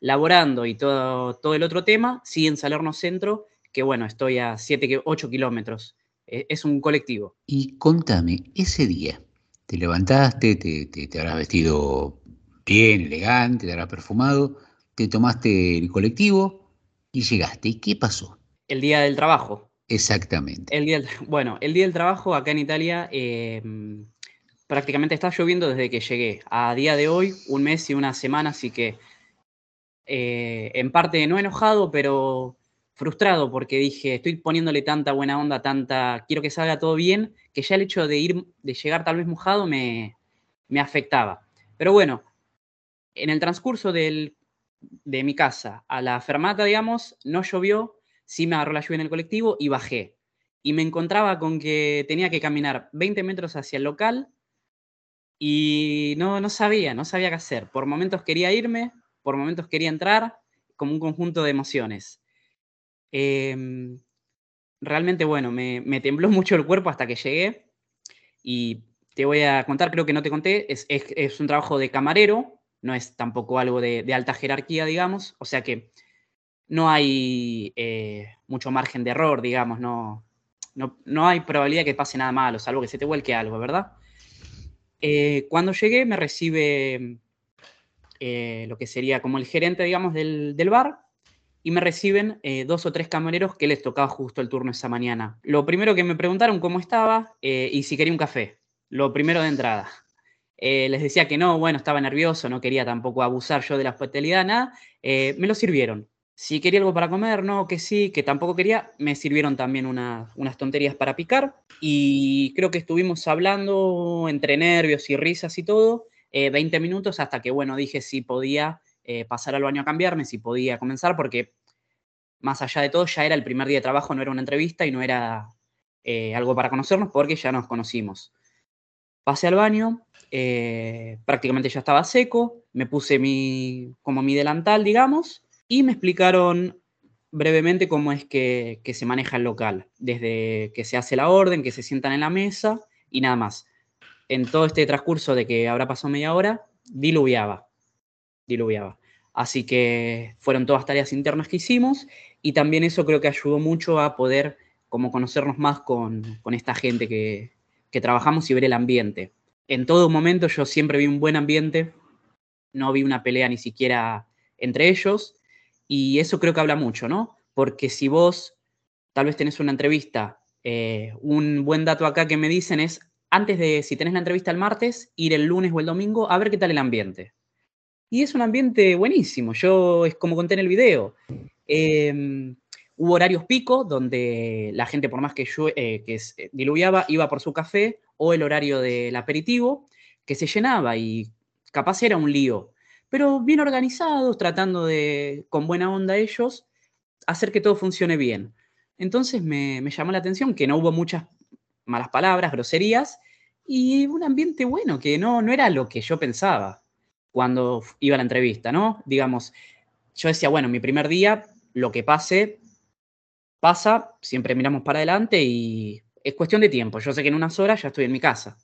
laborando y todo, todo el otro tema, sí en Salerno Centro, que bueno, estoy a 7-8 kilómetros. Eh, es un colectivo. Y contame, ese día, te levantaste, te, te, te habrás vestido bien, elegante, te perfumado, te tomaste el colectivo y llegaste. ¿Y qué pasó? El día del trabajo. Exactamente. El día bueno, el día del trabajo acá en Italia eh, prácticamente está lloviendo desde que llegué. A día de hoy, un mes y una semana, así que eh, en parte no enojado, pero frustrado porque dije, estoy poniéndole tanta buena onda, tanta, quiero que salga todo bien, que ya el hecho de ir, de llegar tal vez mojado me, me afectaba. Pero bueno, en el transcurso del, de mi casa a la fermata, digamos, no llovió, sí me agarró la lluvia en el colectivo y bajé. Y me encontraba con que tenía que caminar 20 metros hacia el local y no, no sabía, no sabía qué hacer. Por momentos quería irme, por momentos quería entrar, como un conjunto de emociones. Em, realmente, bueno, me, tembló mucho el cuerpo hasta que llegué y te voy a contar, creo que no te conté, es, un trabajo de camarero, no es tampoco algo de, alta jerarquía, digamos, o sea que no hay eh, mucho margen de error, digamos, no, no, hay probabilidad que pase nada malo, salvo que se te vuelque algo, ¿verdad? Eh, cuando llegué me recibe eh, lo que sería como el gerente, digamos, del, del bar y me reciben dos o tres camareros que les tocaba justo el turno esa mañana. Lo primero que me preguntaron cómo estaba y si quería un café, lo primero de entrada. Les decía que no, bueno, estaba nervioso, no quería tampoco abusar yo de la hospitalidad, nada. me lo sirvieron. Si quería algo para comer, no, que sí, que tampoco quería, me sirvieron también unas tonterías para picar. Y creo que estuvimos hablando entre nervios y risas y todo, 20 minutos hasta que, bueno, dije si podía eh, pasar al baño a cambiarme, si podía comenzar, porque más allá de todo ya era el primer día de trabajo, no era una entrevista y no era eh, algo para conocernos porque ya nos conocimos. Pasé al baño, eh, prácticamente ya estaba seco, me puse mi, como mi delantal, digamos, y me explicaron brevemente cómo es que, que, se maneja el local, desde que se hace la orden, que se sientan en la mesa y nada más. En todo este transcurso de que habrá pasado media hora, diluviaba diluviaba. Así que fueron todas tareas internas que hicimos y también eso creo que ayudó mucho a poder como conocernos más con, esta gente que, trabajamos y ver el ambiente. En todo momento yo siempre vi un buen ambiente, no vi una pelea ni siquiera entre ellos y eso creo que habla mucho, ¿no? Porque si vos tal vez tenés una entrevista, eh, un buen dato acá que me dicen es, antes de, si tenés la entrevista el martes, ir el lunes o el domingo a ver qué tal el ambiente. Y es un ambiente buenísimo. Yo, es como conté en el video, em, hubo horarios pico donde la gente, por más que, yo, eh, que eh, diluviaba, iba por su café o el horario del aperitivo, que se llenaba y capaz era un lío. Pero bien organizados, tratando de, con buena onda ellos, hacer que todo funcione bien. Entonces me, me llamó la atención que no hubo muchas malas palabras, groserías, y un ambiente bueno, que no, no era lo que yo pensaba cuando iba a la entrevista, ¿no? Digamos, yo decía, bueno, mi primer día, lo que pase, pasa, siempre miramos para adelante y es cuestión de tiempo. Yo sé que en unas horas ya estoy en mi casa.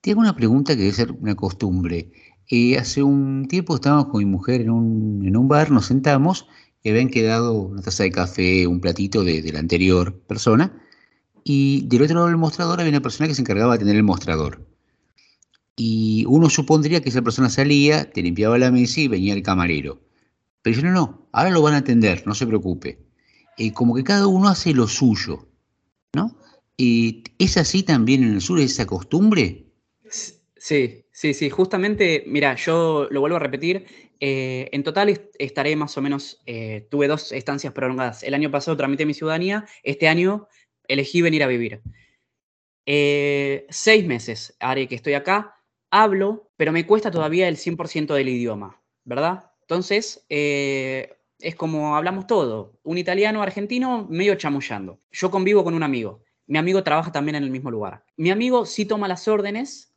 Tengo una pregunta que debe ser una costumbre. Eh, hace un tiempo estábamos con mi mujer en un, en un bar, nos sentamos y habían quedado una taza de café, un platito de, de, la anterior persona, y del otro lado del mostrador había una persona que se encargaba de tener el mostrador. Y uno supondría que esa persona salía, te limpiaba la mesa y venía el camarero. Pero yo no, no, ahora lo van a atender, no se preocupe. Eh, como que cada uno hace lo suyo, ¿no? y ¿Es así también en el sur esa costumbre? Sí, sí, sí, justamente, mira, yo lo vuelvo a repetir, eh, en total estaré más o menos, eh, tuve dos estancias prolongadas. El año pasado tramité mi ciudadanía, este año elegí venir a vivir. seis meses haré que estoy acá, hablo, pero me cuesta todavía el 100% del idioma, ¿verdad? Entonces, eh, es como hablamos todo. Un italiano argentino medio chamullando. Yo convivo con un amigo. Mi amigo trabaja también en el mismo lugar. Mi amigo sí toma las órdenes,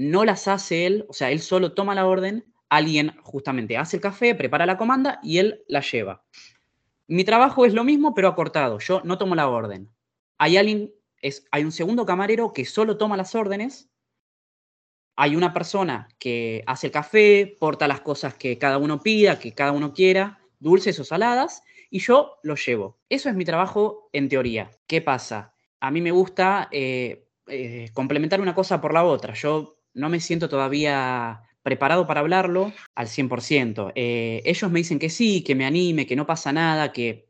no las hace él, o sea, él solo toma la orden, alguien justamente hace el café, prepara la comanda y él la lleva. Mi trabajo es lo mismo, pero acortado. Yo no tomo la orden. Hay alguien, es, hay un segundo camarero que solo toma las órdenes hay una persona que hace el café, porta las cosas que cada uno pida, que cada uno quiera, dulces o saladas, y yo lo llevo. Eso es mi trabajo en teoría. ¿Qué pasa? A mí me gusta eh, eh, complementar una cosa por la otra. Yo no me siento todavía preparado para hablarlo al 100%. Eh, ellos me dicen que sí, que me anime, que no pasa nada, que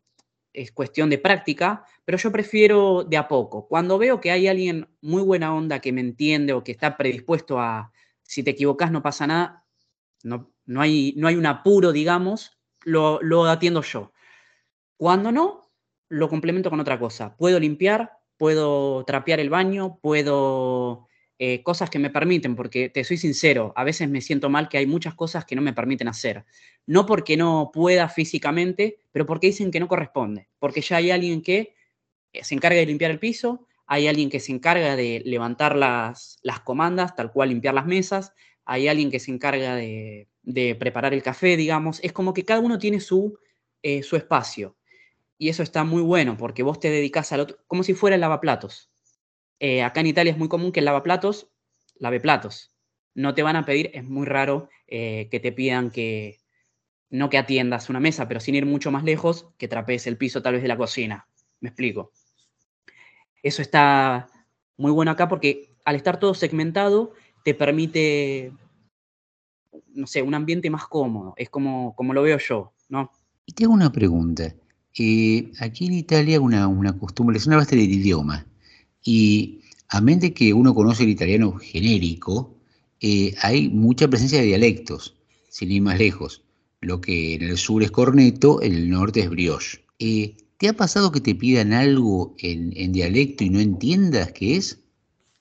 es cuestión de práctica, pero yo prefiero de a poco. Cuando veo que hay alguien muy buena onda que me entiende o que está predispuesto a, si te equivocas no pasa nada, no, no, hay, no hay un apuro, digamos, lo, lo atiendo yo. Cuando no, lo complemento con otra cosa. Puedo limpiar, puedo trapear el baño, puedo eh, cosas que me permiten, porque te soy sincero, a veces me siento mal que hay muchas cosas que no me permiten hacer. No porque no pueda físicamente, pero porque dicen que no corresponde, porque ya hay alguien que eh, se encarga de limpiar el piso, hay alguien que se encarga de levantar las, las comandas, tal cual limpiar las mesas, hay alguien que se encarga de, preparar el café, digamos. Es como que cada uno tiene su, eh, su espacio. Y eso está muy bueno, porque vos te dedicas al otro, como si fuera el lavaplatos. Eh, acá en Italia es muy común que el lavaplatos lave platos. No te van a pedir, es muy raro eh, que te pidan que no que atiendas una mesa, pero sin ir mucho más lejos, que trapees el piso tal vez de la cocina. Me explico. Eso está muy bueno acá porque al estar todo segmentado te permite, no sé, un ambiente más cómodo. Es como, como lo veo yo, ¿no? Y te una pregunta. Eh, aquí en Italia una, una costumbre, es una base del idioma. Y a mente que uno conoce el italiano genérico, eh, hay mucha presencia de dialectos, sin ir más lejos. Lo que en el sur es corneto, en el norte es brioche. Eh, ¿Te ha pasado que te pidan algo en, dialecto y no entiendas qué es?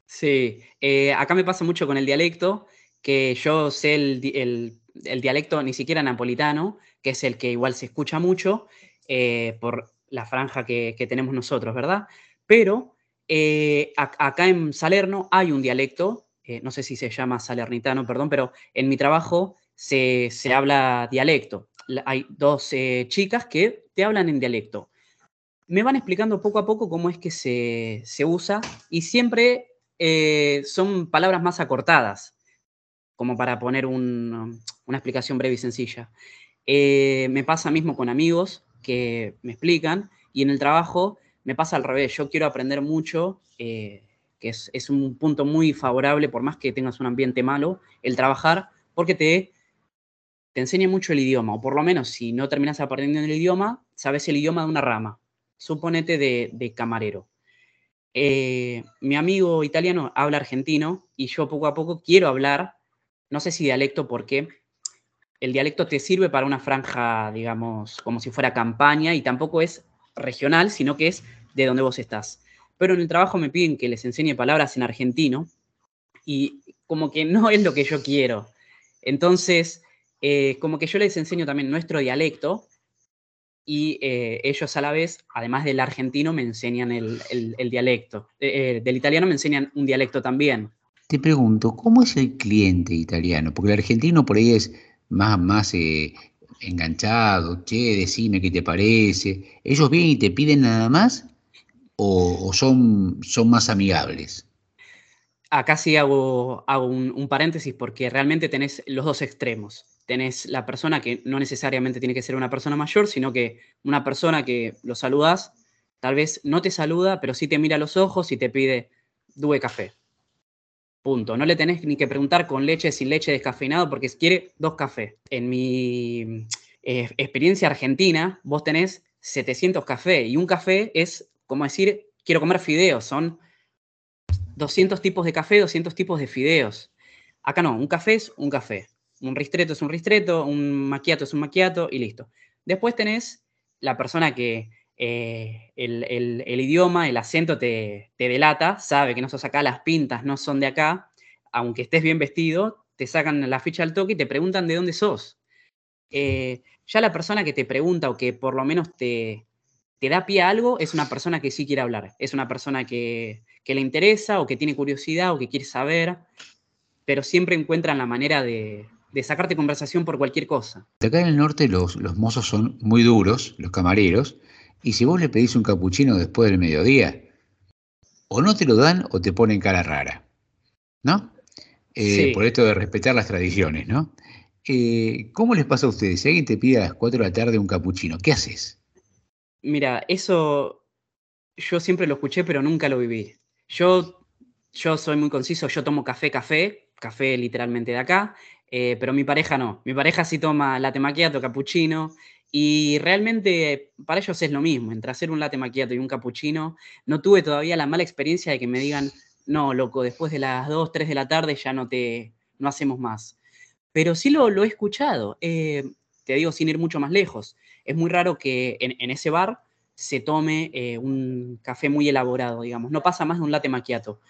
Sí, eh, acá me pasa mucho con el dialecto, que yo sé el, dialecto ni siquiera napolitano, que es el que igual se escucha mucho por la franja que tenemos nosotros, ¿verdad? Pero eh, acá en Salerno hay un dialecto, eh, no sé si se llama salernitano, perdón, pero en mi trabajo se, habla dialecto. Hay dos eh, chicas que te hablan en dialecto. Me van explicando poco a poco cómo es que se, usa y siempre son palabras más acortadas, como para poner una explicación breve y sencilla. me pasa mismo con amigos que me explican y en el trabajo me pasa al revés, yo quiero aprender mucho, eh, que es, un punto muy favorable, por más que tengas un ambiente malo, el trabajar, porque te, te enseña mucho el idioma, o por lo menos si no terminas aprendiendo el idioma, sabes el idioma de una rama, suponete de, camarero. Eh, mi amigo italiano habla argentino y yo poco a poco quiero hablar, no sé si dialecto, porque el dialecto te sirve para una franja, digamos, como si fuera campaña y tampoco es regional, sino que es de donde vos estás. Pero en el trabajo me piden que les enseñe palabras en argentino y como que no es lo que yo quiero. Entonces, eh, como que yo les enseño también nuestro dialecto y eh, ellos a la vez, además del argentino, me enseñan el, dialecto. Eh, del italiano me enseñan un dialecto también. Te pregunto, ¿cómo es el cliente italiano? Porque el argentino por ahí es más, más enganchado, che, decime qué te parece. ¿Ellos vienen y te piden nada más o, son, son más amigables? Acá sí hago, hago un, paréntesis porque realmente tenés los dos extremos. Tenés la persona que no necesariamente tiene que ser una persona mayor, sino que una persona que lo saludas, tal vez no te saluda, pero sí te mira a los ojos y te pide, due café. Punto. No le tenés ni que preguntar con leche, sin leche, descafeinado, porque quiere dos cafés. En mi eh, experiencia argentina, vos tenés 700 cafés y un café es como decir, quiero comer fideos. Son 200 tipos de café, 200 tipos de fideos. Acá no, un café es un café. Un ristreto es un ristreto, un maquiato es un maquiato y listo. Después tenés la persona que eh, el, idioma, el acento te, delata, sabe que no sos acá, las pintas no son de acá, aunque estés bien vestido, te sacan la ficha al toque y te preguntan de dónde sos. Eh, ya la persona que te pregunta o que por lo menos te, te da pie a algo es una persona que sí quiere hablar, es una persona que, le interesa o que tiene curiosidad o que quiere saber, pero siempre encuentran la manera de, sacarte conversación por cualquier cosa. Acá en el norte los, los mozos son muy duros, los camareros, y si vos le pedís un capuchino después del mediodía, o no te lo dan o te ponen cara rara, ¿no? Eh, por esto de respetar las tradiciones, ¿no? Eh, ¿Cómo les pasa a ustedes? Si alguien te pide a las 4 de la tarde un capuchino, ¿qué haces? Mira, eso yo siempre lo escuché, pero nunca lo viví. Yo, yo soy muy conciso, yo tomo café, café, café literalmente de acá. Eh, pero mi pareja no. Mi pareja sí toma latte macchiato, cappuccino. Y realmente para ellos es lo mismo. Entre hacer un latte macchiato y un cappuccino, no tuve todavía la mala experiencia de que me digan, no, loco, después de las 2, 3 de la tarde ya no te, no hacemos más. Pero sí lo, he escuchado. Eh, te digo, sin ir mucho más lejos. Es muy raro que en, ese bar se tome eh, un café muy elaborado, digamos. No pasa más de un latte macchiato.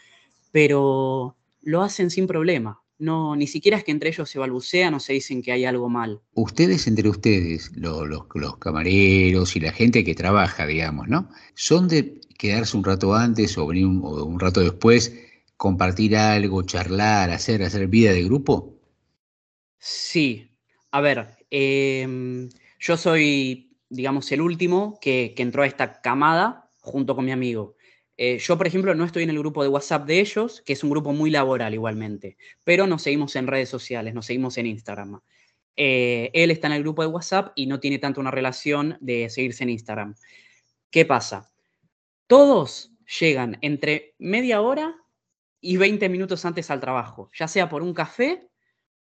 Pero lo hacen sin problema no, ni siquiera es que entre ellos se balbucean o se dicen que hay algo mal. Ustedes entre ustedes, los, camareros y la gente que trabaja, digamos, ¿no? ¿Son de quedarse un rato antes o venir un, rato después, compartir algo, charlar, hacer, hacer vida de grupo? Sí. A ver, em, yo soy, digamos, el último que, que entró a esta camada junto con mi amigo. Eh, yo, por ejemplo, no estoy en el grupo de WhatsApp de ellos, que es un grupo muy laboral igualmente, pero nos seguimos en redes sociales, nos seguimos en Instagram. Eh, él está en el grupo de WhatsApp y no tiene tanto una relación de seguirse en Instagram. ¿Qué pasa? Todos llegan entre media hora y 20 minutos antes al trabajo, ya sea por un café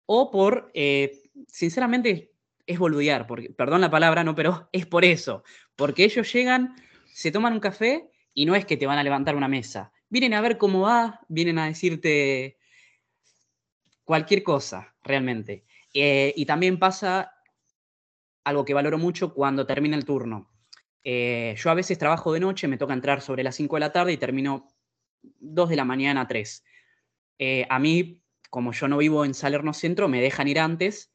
o por, eh, sinceramente, es boludear, porque, perdón la palabra, no, pero es por eso, porque ellos llegan, se toman un café y no es que te van a levantar una mesa. Vienen a ver cómo va, vienen a decirte cualquier cosa, realmente. Eh, y también pasa algo que valoro mucho cuando termina el turno. Eh, yo a veces trabajo de noche, me toca entrar sobre las 5 de la tarde y termino 2 de la mañana, 3. Eh, a mí, como yo no vivo en Salerno Centro, me dejan ir antes,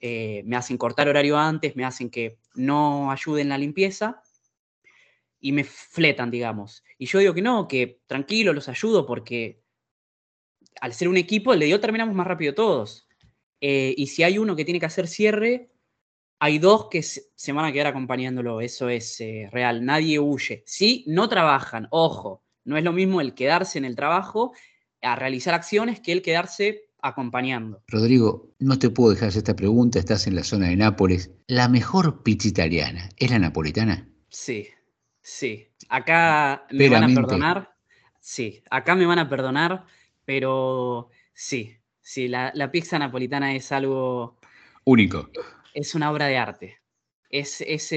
me hacen cortar horario antes, me hacen que no ayuden en la limpieza y me fletan, digamos. Y yo digo que no, que tranquilo, los ayudo porque al ser un equipo, el de terminamos más rápido todos. Eh, y si hay uno que tiene que hacer cierre, hay dos que se van a quedar acompañándolo, eso es eh, real, nadie huye. Sí, no trabajan, ojo, no es lo mismo el quedarse en el trabajo a realizar acciones que el quedarse acompañando. Rodrigo, no te puedo dejar esta pregunta, estás en la zona de Nápoles. ¿La mejor pizza italiana es la napolitana? Sí, Sí, acá me van a perdonar. Sí, acá me van a perdonar, pero sí, sí, la, pizza napolitana es algo... Único. Es una obra de arte. Es, es,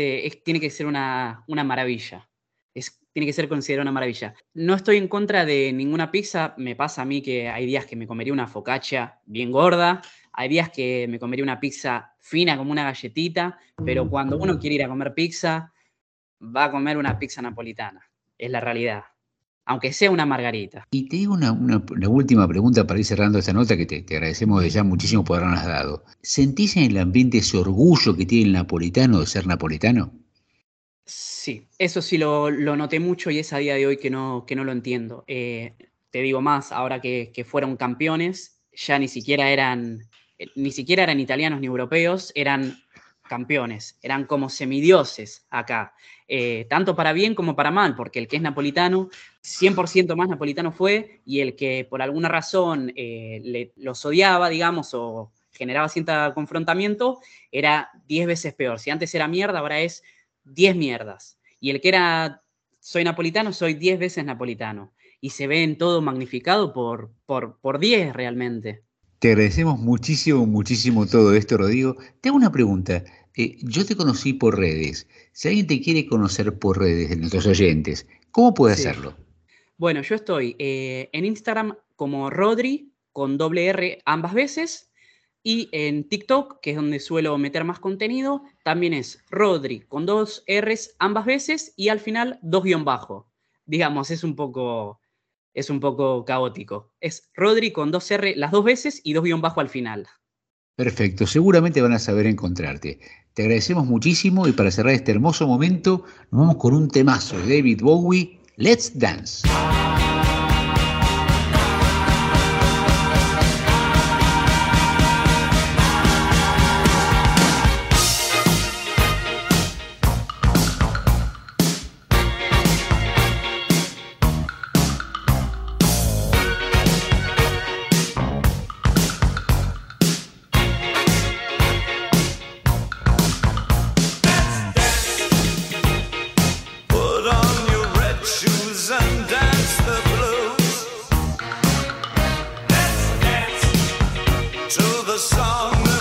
tiene que ser una, una maravilla. Es, tiene que ser considerada una maravilla. No estoy en contra de ninguna pizza. Me pasa a mí que hay días que me comería una focaccia bien gorda, hay días que me comería una pizza fina como una galletita, pero cuando uno quiere ir a comer pizza, va a comer una pizza napolitana. Es la realidad. Aunque sea una margarita. Y te digo una, última pregunta para ir cerrando esta nota que te, agradecemos de ya muchísimo por habernos dado. ¿Sentís en el ambiente ese orgullo que tiene el napolitano de ser napolitano? Sí, eso sí lo, noté mucho y es a día de hoy que no, que no lo entiendo. Eh, te digo más, ahora que, que, fueron campeones, ya ni siquiera eran, eh, ni siquiera eran italianos ni europeos, eran campeones, eran como semidioses acá, eh, tanto para bien como para mal, porque el que es napolitano, 100% más napolitano fue, y el que por alguna razón eh, los odiaba, digamos, o generaba cierto confrontamiento, era 10 veces peor. Si antes era mierda, ahora es 10 mierdas. Y el que era, soy napolitano, soy 10 veces napolitano. Y se ve en todo magnificado por, por, por 10 realmente. Te agradecemos muchísimo, muchísimo todo esto, Rodrigo. Te hago una pregunta. Eh, yo te conocí por redes. Si alguien te quiere conocer por redes de nuestros oyentes, ¿cómo puede hacerlo? Bueno, yo estoy eh, en Instagram como Rodri, con doble R ambas veces, y en TikTok, que es donde suelo meter más contenido, también es Rodri, con dos Rs ambas veces, y al final dos guion bajo. Digamos, es un poco es un poco caótico. Es Rodri con dos R las dos veces y dos guion bajo al final. Perfecto, seguramente van a saber encontrarte. Te agradecemos muchísimo y para cerrar este hermoso momento, nos vamos con un temazo de David Bowie, Let's Dance. dance to the song.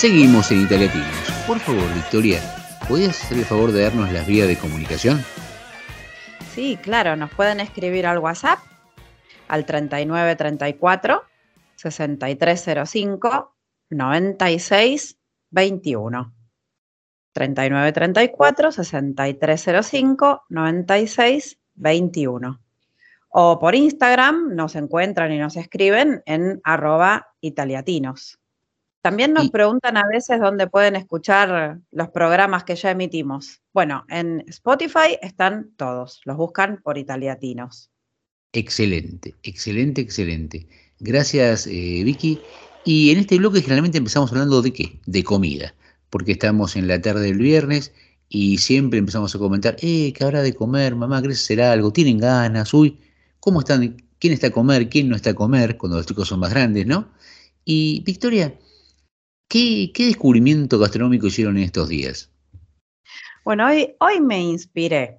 Seguimos en Italiatinos. Por favor, Victoria, ¿podrías hacer el favor de darnos las vías de comunicación? Sí, claro, nos pueden escribir al WhatsApp al 3934 6305 96 21. 3934 6305 96 21. O por Instagram nos encuentran y nos escriben en arroba italiatinos. También nos preguntan a veces dónde pueden escuchar los programas que ya emitimos. Bueno, en Spotify están todos, los buscan por italiatinos. Excelente, excelente, excelente. Gracias, eh, Vicky. Y en este bloque generalmente empezamos hablando de qué? De comida, porque estamos en la tarde del viernes y siempre empezamos a comentar, eh, ¿qué habrá de comer? Mamá, ¿querés hacer algo? ¿Tienen ganas? Uy, ¿cómo están? ¿Quién está a comer? ¿Quién no está a comer? Cuando los chicos son más grandes, ¿no? Y Victoria, ¿qué, descubrimiento gastronómico hicieron en estos días? Bueno, hoy, hoy me inspiré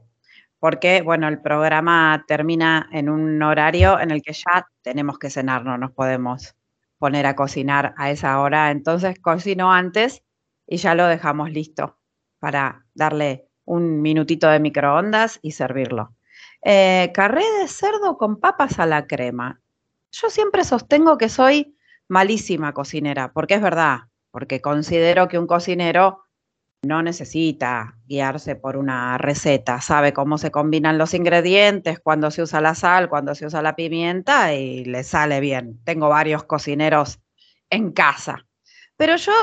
porque, bueno, el programa termina en un horario en el que ya tenemos que cenar, no nos podemos poner a cocinar a esa hora. Entonces cocino antes y ya lo dejamos listo para darle un minutito de microondas y servirlo. Eh, carré de cerdo con papas a la crema. Yo siempre sostengo que soy malísima cocinera, porque es verdad, porque considero que un cocinero no necesita guiarse por una receta, sabe cómo se combinan los ingredientes, cuando se usa la sal, cuando se usa la pimienta y le sale bien. Tengo varios cocineros en casa, pero yo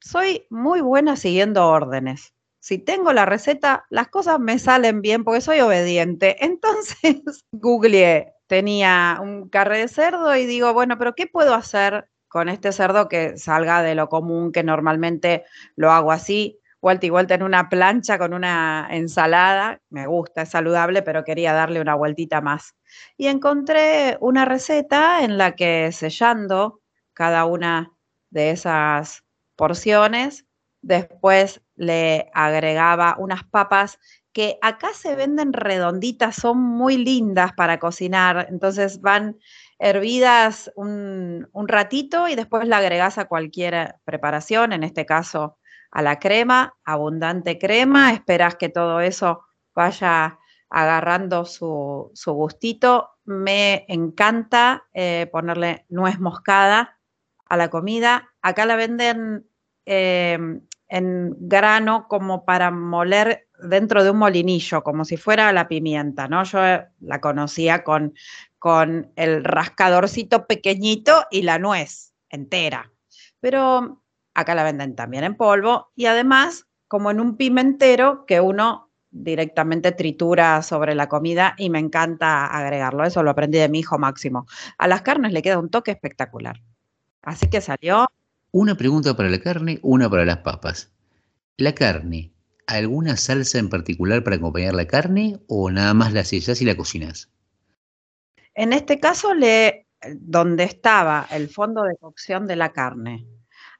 soy muy buena siguiendo órdenes. Si tengo la receta, las cosas me salen bien porque soy obediente. Entonces, googleé, tenía un carré de cerdo y digo, bueno, pero ¿qué puedo hacer con este cerdo que salga de lo común, que normalmente lo hago así? vuelta y vuelta en una plancha con una ensalada. Me gusta, es saludable, pero quería darle una vueltita más. Y encontré una receta en la que sellando cada una de esas porciones, después le agregaba unas papas que acá se venden redonditas, son muy lindas para cocinar, entonces van hervidas un, ratito y después la agregas a cualquier preparación, en este caso a la crema, abundante crema, esperas que todo eso vaya agarrando su, gustito. Me encanta eh, ponerle nuez moscada a la comida. Acá la venden em, en grano como para moler dentro de un molinillo, como si fuera la pimienta, ¿no? Yo la conocía con, con el rascadorcito pequeñito y la nuez entera. Pero acá la venden también en polvo y además como en un pimentero que uno directamente tritura sobre la comida y me encanta agregarlo. Eso lo aprendí de mi hijo Máximo. A las carnes le queda un toque espectacular. Así que salió. Una pregunta para la carne, una para las papas. La carne, ¿alguna salsa en particular para acompañar la carne o nada más la sellas y la cocinas? En este caso, le, donde estaba el fondo de cocción de la carne,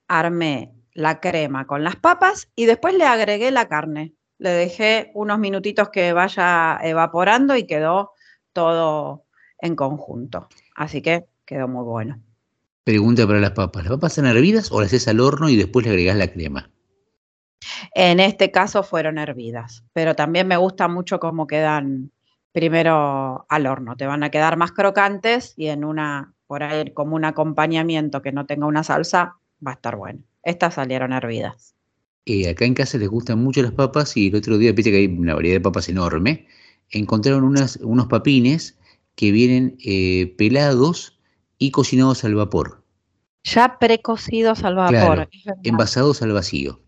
armé la crema con las papas y después le agregué la carne. Le dejé unos minutitos que vaya evaporando y quedó todo en conjunto. Así que quedó muy bueno. Pregunta para las papas. ¿Las papas están hervidas o las haces al horno y después le agregas la crema? En este caso fueron hervidas, pero también me gusta mucho cómo quedan primero al horno. Te van a quedar más crocantes y en una, por ahí como un acompañamiento que no tenga una salsa, va a estar bueno. Estas salieron hervidas. Eh, acá en casa les gustan mucho las papas y el otro día, viste que hay una variedad de papas enorme, encontraron unas, unos papines que vienen eh, pelados y cocinados al vapor. Ya precocidos al vapor. envasados al vacío.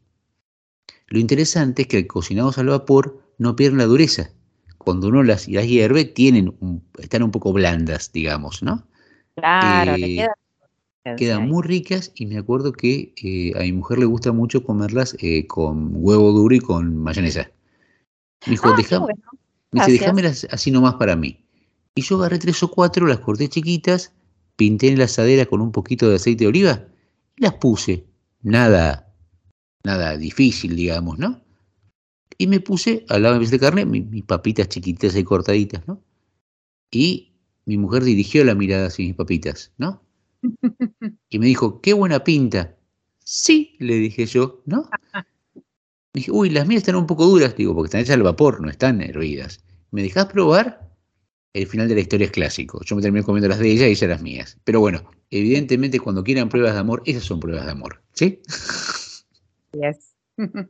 Lo interesante es que cocinados al vapor no pierden la dureza. Cuando uno las, hierve, tienen están un poco blandas, digamos, ¿no? Claro, le eh, queda Quedan muy ricas y me acuerdo que eh, a mi mujer le gusta mucho comerlas eh, con huevo duro y con mayonesa. Me dijo, Ah, "Deja- bueno. me dice, dejámelas así nomás para mí. Y yo agarré tres o cuatro, las corté chiquitas, pinté en la asadera con un poquito de aceite de oliva y las puse. Nada, nada difícil, digamos, ¿no? Y me puse al lado de de carne mi- mis papitas chiquitas y cortaditas, ¿no? Y mi mujer dirigió la mirada hacia mis papitas, ¿no? Y me dijo, qué buena pinta. Sí, le dije yo, ¿no? Dije, uy, las mías están un poco duras, digo, porque están hechas al vapor, no están hervidas. ¿Me dejás probar? El final de la historia es clásico. Yo me terminé comiendo las de ella y ella las mías. Pero bueno, evidentemente cuando quieran pruebas de amor, esas son pruebas de amor, ¿sí? Yes.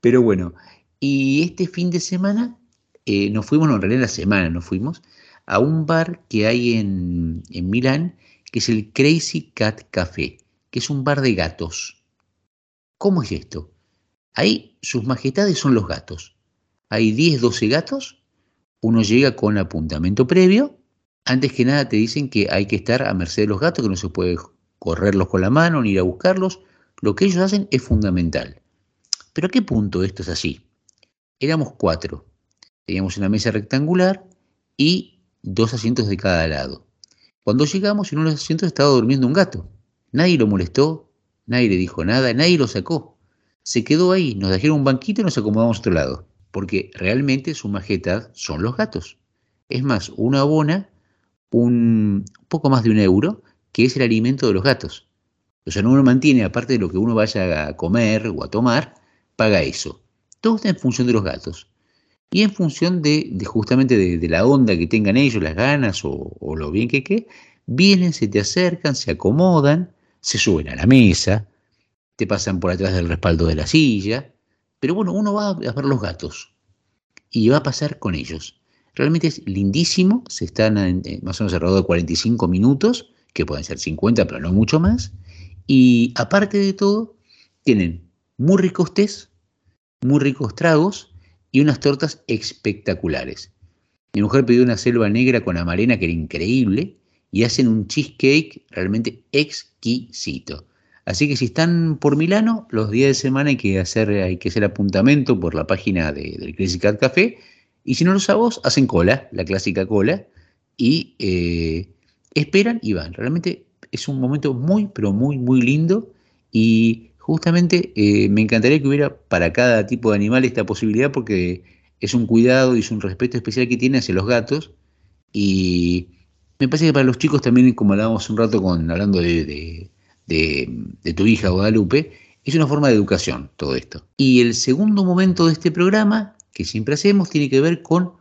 Pero bueno, y este fin de semana eh, nos fuimos, no, en realidad la semana nos fuimos, a un bar que hay en, en Milán, que es el Crazy Cat Café, que es un bar de gatos. ¿Cómo es esto? Ahí sus majestades son los gatos. Hay 10, 12 gatos, uno llega con apuntamiento previo, antes que nada te dicen que hay que estar a merced de los gatos, que no se puede correrlos con la mano ni ir a buscarlos. Lo que ellos hacen es fundamental. Pero ¿a qué punto esto es así? Éramos cuatro. Teníamos una mesa rectangular y dos asientos de cada lado. Cuando llegamos, en uno de los asientos estaba durmiendo un gato. Nadie lo molestó, nadie le dijo nada, nadie lo sacó. Se quedó ahí, nos dejaron un banquito y nos acomodamos a otro lado. Porque realmente su majestad son los gatos. Es más, uno abona un poco más de un euro, que es el alimento de los gatos. O sea, uno mantiene, aparte de lo que uno vaya a comer o a tomar, paga eso. Todo está en función de los gatos. Y en función de, justamente de, la onda que tengan ellos, las ganas o, o lo bien que que, vienen, se te acercan, se acomodan, se suben a la mesa, te pasan por atrás del respaldo de la silla. Pero bueno, uno va a ver los gatos y va a pasar con ellos. Realmente es lindísimo, se están en, en, más o menos alrededor de 45 minutos, que pueden ser 50, pero no mucho más. Y aparte de todo, tienen muy ricos tés, muy ricos tragos y unas tortas espectaculares. Mi mujer pidió una selva negra con amarena que era increíble y hacen un cheesecake realmente exquisito. Así que si están por Milano, los días de semana hay que hacer, hay que hacer apuntamento por la página de, del Crazy Cat Café. Y si no los sabos, hacen cola, la clásica cola, y eh, esperan y van. Realmente es un momento muy, pero muy, muy lindo. Y justamente eh, me encantaría que hubiera para cada tipo de animal esta posibilidad porque es un cuidado y es un respeto especial que tiene hacia los gatos. Y me parece que para los chicos también, como hablábamos un rato con, hablando de, de, de, tu hija Guadalupe, es una forma de educación todo esto. Y el segundo momento de este programa, que siempre hacemos, tiene que ver con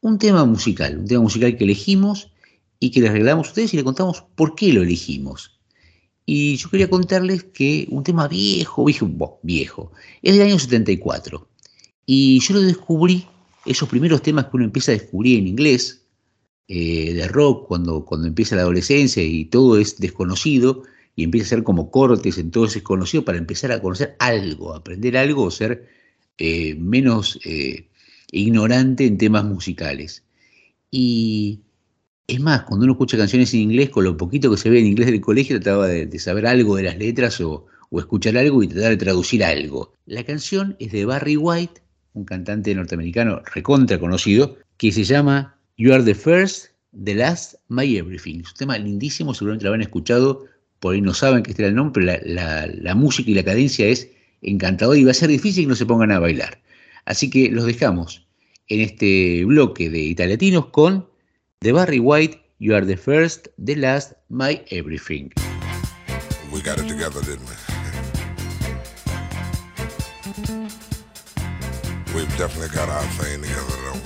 un tema musical, un tema musical que elegimos y que les regalamos a ustedes y les contamos por qué lo elegimos. Y yo quería contarles que un tema viejo, viejo, viejo, es del año 74. Y yo lo descubrí, esos primeros temas que uno empieza a descubrir en inglés, eh, de rock, cuando, cuando empieza la adolescencia y todo es desconocido, y empieza a ser como cortes en todo ese desconocido para empezar a conocer algo, aprender algo o ser eh, menos eh, ignorante en temas musicales. Y es más, cuando uno escucha canciones en inglés, con lo poquito que se ve en inglés del colegio, trataba de, de saber algo de las letras o, o, escuchar algo y tratar de traducir algo. La canción es de Barry White, un cantante norteamericano recontra conocido, que se llama You Are the First, The Last, My Everything. Es un tema lindísimo, seguramente lo habrán escuchado por ahí no saben que este era el nombre, pero la, música y la cadencia es encantadora y va a ser difícil que no se pongan a bailar. Así que los dejamos en este bloque de italiatinos con The Barry White, You Are the First, The Last, My Everything. We got it together, didn't we? We've definitely got our thing together,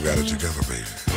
We've got it together, baby.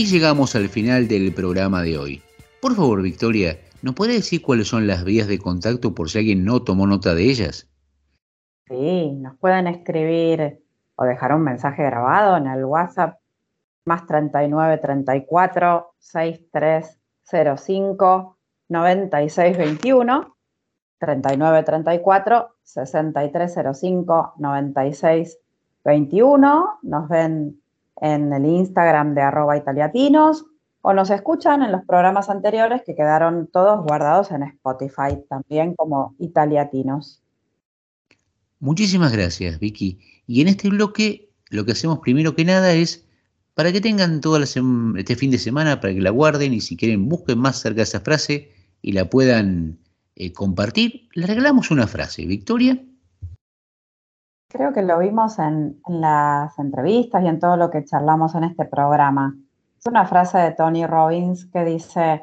Y llegamos al final del programa de hoy. Por favor, Victoria, ¿nos puede decir cuáles son las vías de contacto por si alguien no tomó nota de ellas? Sí, nos pueden escribir o dejar un mensaje grabado en el WhatsApp más 39 34 6305 9621 39 34 6305 9621 nos ven en el Instagram de arroba italiatinos o nos escuchan en los programas anteriores que quedaron todos guardados en Spotify también como italiatinos. Muchísimas gracias, Vicky. Y en este bloque lo que hacemos primero que nada es para que tengan todo este fin de semana, para que la guarden y si quieren busquen más cerca esa frase y la puedan eh, compartir, le regalamos una frase. Victoria. Creo que lo vimos en, las entrevistas y en todo lo que charlamos en este programa. Es una frase de Tony Robbins que dice,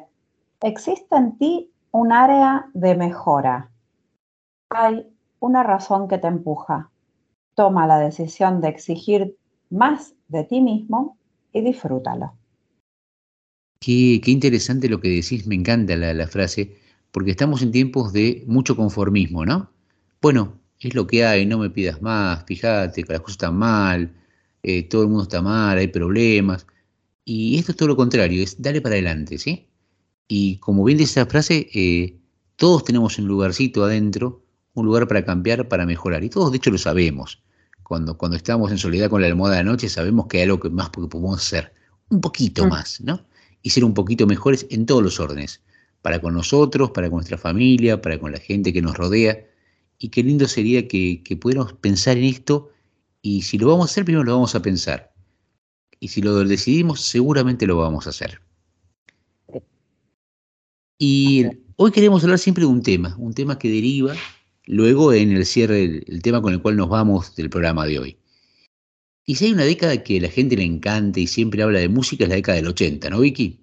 existe en ti un área de mejora. Hay una razón que te empuja. Toma la decisión de exigir más de ti mismo y disfrútalo. Qué, interesante lo que decís, me encanta la frase, porque estamos en tiempos de mucho conformismo, ¿no? Bueno, es lo que hay, no me pidas más, fíjate que las cosas están mal, eh, todo el mundo está mal, hay problemas. Y esto es todo lo contrario, es dale para adelante, ¿sí? Y como bien dice esa frase, eh, todos tenemos un lugarcito adentro, un lugar para cambiar, para mejorar. Y todos, de hecho, lo sabemos. Cuando, cuando estamos en soledad con la almohada de la noche, sabemos que hay algo que más porque podemos hacer. Un poquito más, ¿no? Y ser un poquito mejores en todos los órdenes. para con nosotros, para con nuestra familia, para con la gente que nos rodea. Y qué lindo sería que, que pudiéramos pensar en esto y si lo vamos a hacer, primero lo vamos a pensar. Y si lo decidimos, seguramente lo vamos a hacer. Y hoy queremos hablar siempre de un tema, un tema que deriva luego en el cierre, el, el tema con el cual nos vamos del programa de hoy. Y si hay una década que a la gente le encanta y siempre habla de música, es la década del 80, ¿no, Vicky?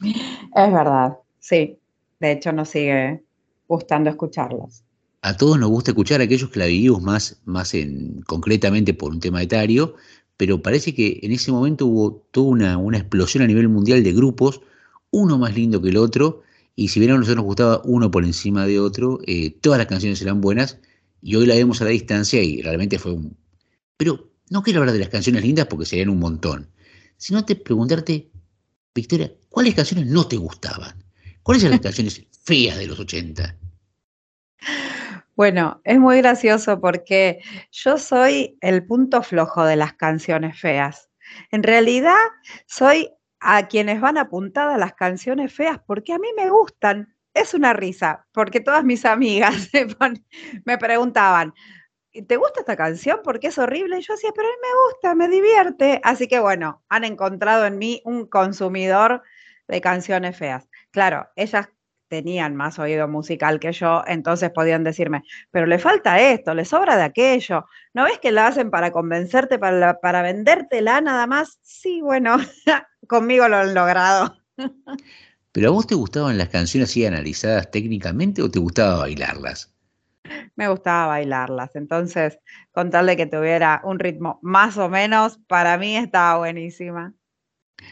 Es verdad, sí. De hecho, nos sigue gustando escucharlos. A todos nos gusta escuchar a aquellos que la vivimos más, más en, concretamente por un tema etario, pero parece que en ese momento hubo toda una, una explosión a nivel mundial de grupos, uno más lindo que el otro, y si bien a nosotros nos gustaba uno por encima de otro, eh, todas las canciones eran buenas, y hoy la vemos a la distancia y realmente fue un... Pero no quiero hablar de las canciones lindas porque serían un montón, sino te preguntarte, Victoria, ¿cuáles canciones no te gustaban? ¿Cuáles eran las canciones feas de los 80? Bueno, es muy gracioso porque yo soy el punto flojo de las canciones feas. En realidad, soy a quienes van apuntadas las canciones feas porque a mí me gustan. Es una risa, porque todas mis amigas me, preguntaban, ¿te gusta esta canción? Porque es horrible. Y yo decía, pero a mí me gusta, me divierte. Así que bueno, han encontrado en mí un consumidor de canciones feas. Claro, ellas tenían más oído musical que yo, entonces podían decirme, pero le falta esto, le sobra de aquello. ¿No ves que la hacen para convencerte, para, para vendértela nada más? Sí, bueno, conmigo lo han logrado. ¿Pero a vos te gustaban las canciones así analizadas técnicamente o te gustaba bailarlas? Me gustaba bailarlas, entonces con tal de que tuviera un ritmo más o menos, para mí estaba buenísima.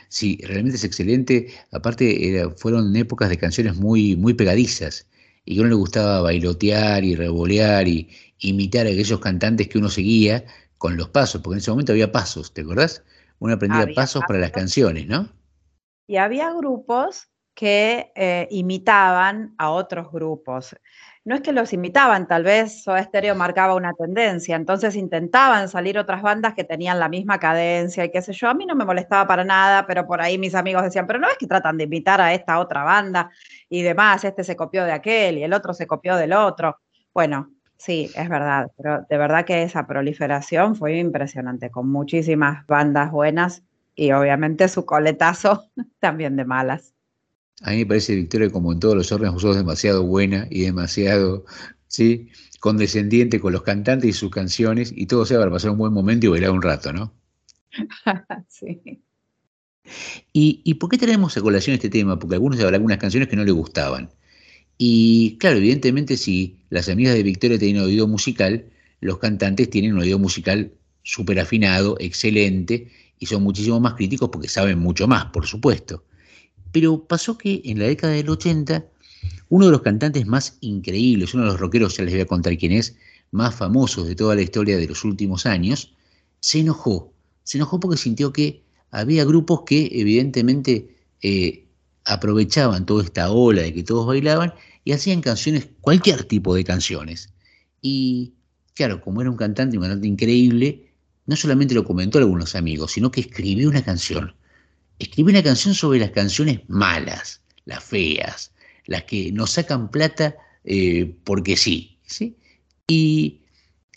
Sí, realmente es excelente. Aparte, era- fueron épocas de canciones muy, muy pegadizas y que a uno le gustaba bailotear y revolear y imitar a aquellos cantantes que uno seguía con los pasos, porque en ese momento había pasos, ¿te acordás? Uno aprendía Había pasos para las canciones, ¿no? Y había grupos que eh, imitaban a otros grupos. No es que los imitaban, tal vez Soda Stereo marcaba una tendencia, entonces intentaban salir otras bandas que tenían la misma cadencia y qué sé yo. A mí no me molestaba para nada, pero por ahí mis amigos decían, pero no es que tratan de imitar a esta otra banda y demás, este se copió de aquel y el otro se copió del otro. Bueno, sí, es verdad, pero de verdad que esa proliferación fue impresionante, con muchísimas bandas buenas y obviamente su coletazo también de malas. A mí me parece, Victoria, como en todos los órdenes, sos demasiado buena y demasiado, ¿sí? Condescendiente con los cantantes y sus canciones y todo sea para pasar un buen momento y bailar un rato, ¿no? sí. ¿Y, y por qué traemos a colación este tema? Porque algunos habrán algunas canciones que no le gustaban. Y claro, evidentemente si las amigas de Victoria tienen oído musical, los cantantes tienen un oído musical súper afinado, excelente, y son muchísimo más críticos porque saben mucho más, por supuesto. Pero pasó que en la década del 80, uno de los cantantes más increíbles, uno de los rockeros, ya les voy a contar quién es, más famosos de toda la historia de los últimos años, se enojó. Se enojó porque sintió que había grupos que evidentemente eh, aprovechaban toda esta ola de que todos bailaban y hacían canciones, cualquier tipo de canciones. Y claro, como era un cantante, un cantante increíble, no solamente lo comentó a algunos amigos, sino que escribió una canción. Escribió una canción sobre las canciones malas, las feas, las que nos sacan plata eh, porque sí, ¿sí? Y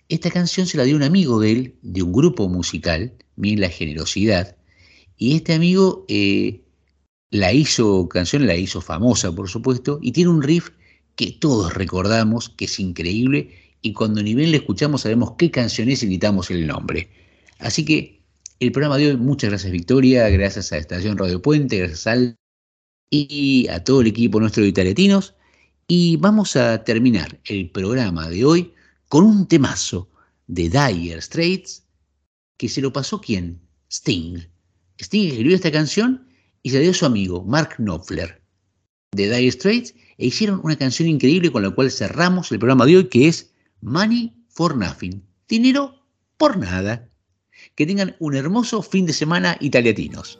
esta canción se la dio un amigo de él, de un grupo musical, miren la generosidad, y este amigo eh, la hizo, canción la hizo famosa, por supuesto, y tiene un riff que todos recordamos, que es increíble, y cuando ni bien le escuchamos sabemos qué canción es y gritamos el nombre. Así que el programa de hoy, muchas gracias Victoria, gracias a Estación Radio Puente, gracias al y a todo el equipo nuestro de Italiatinos, y vamos a terminar el programa de hoy con un temazo de Dire Straits, que se lo pasó quién? Sting. Sting escribió esta canción y se la dio a su amigo Mark Knopfler de Dire Straits e hicieron una canción increíble con la cual cerramos el programa de hoy que es Money for Nothing. Dinero por nada. Que tengan un hermoso fin de semana italiatinos.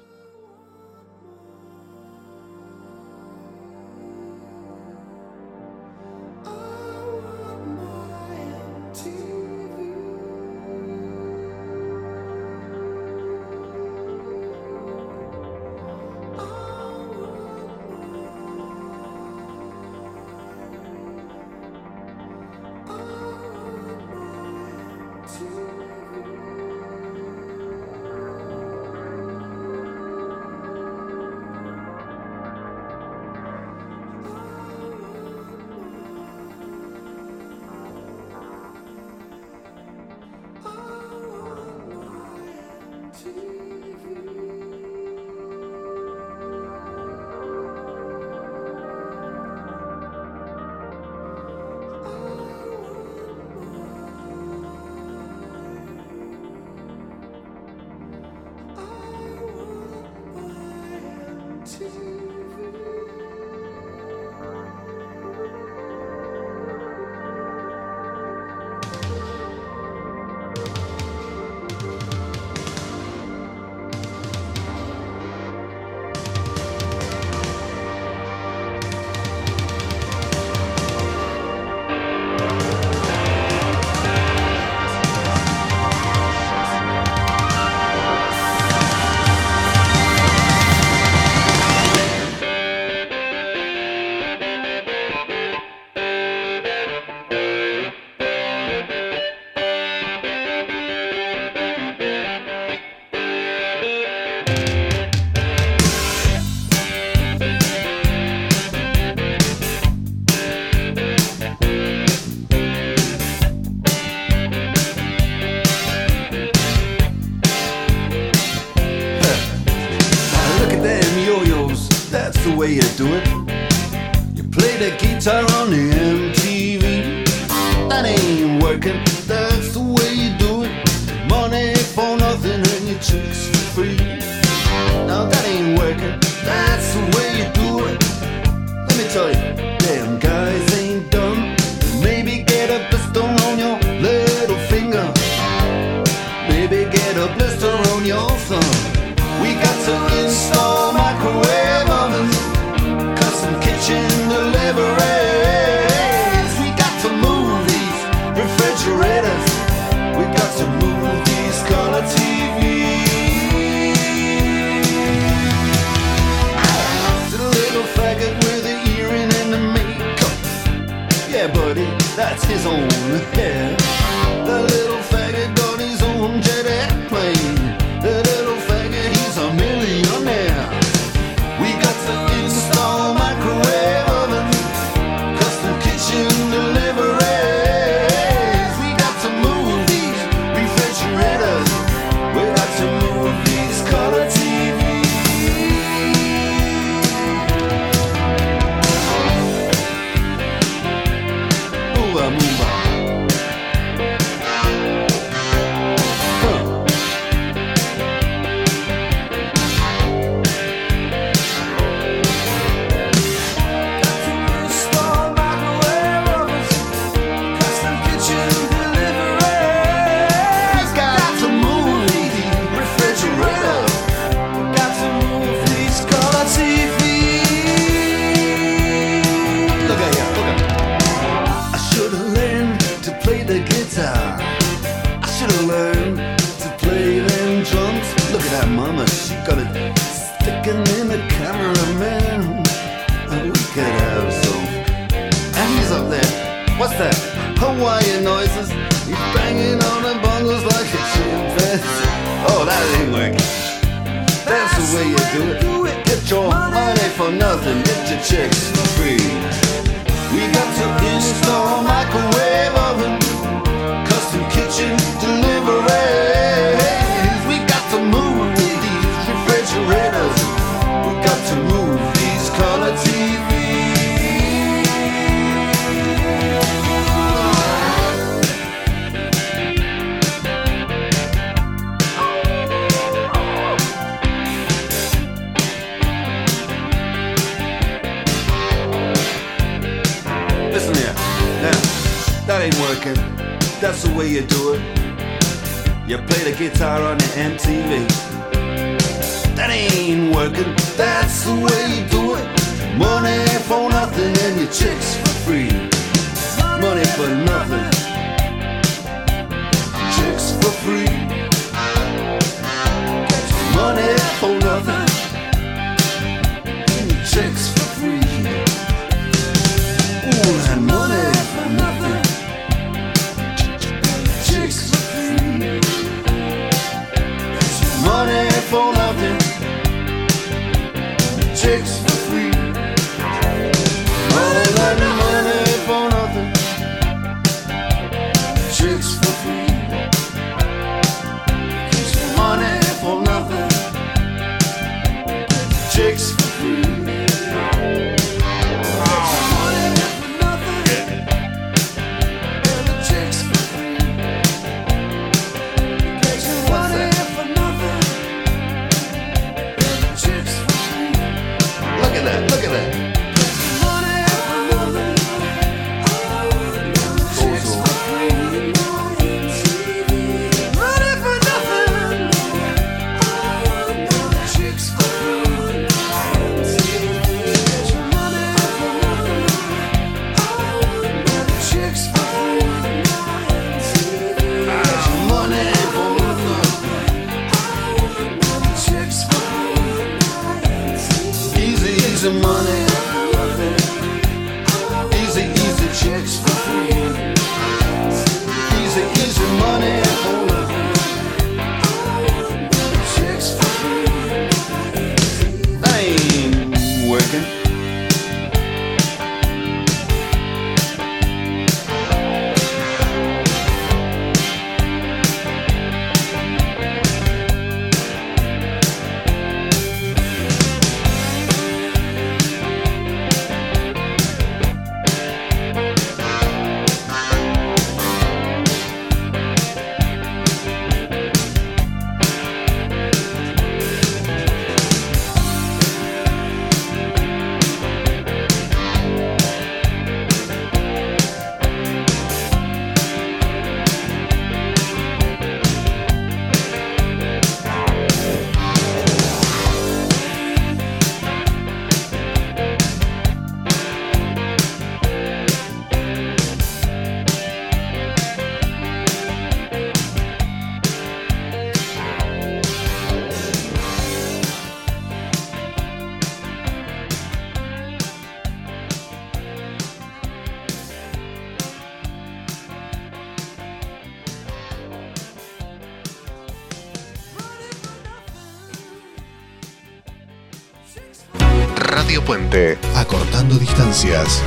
Puente, acortando distancias.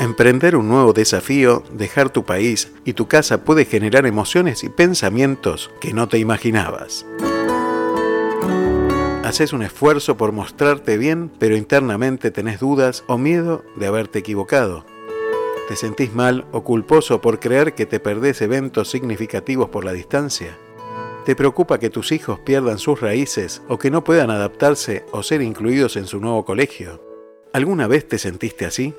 Emprender un nuevo desafío, dejar tu país y tu casa puede generar emociones y pensamientos que no te imaginabas. Haces un esfuerzo por mostrarte bien, pero internamente tenés dudas o miedo de haberte equivocado. ¿Te sentís mal o culposo por creer que te perdés eventos significativos por la distancia? ¿Te preocupa que tus hijos pierdan sus raíces o que no puedan adaptarse o ser incluidos en su nuevo colegio? ¿Alguna vez te sentiste así?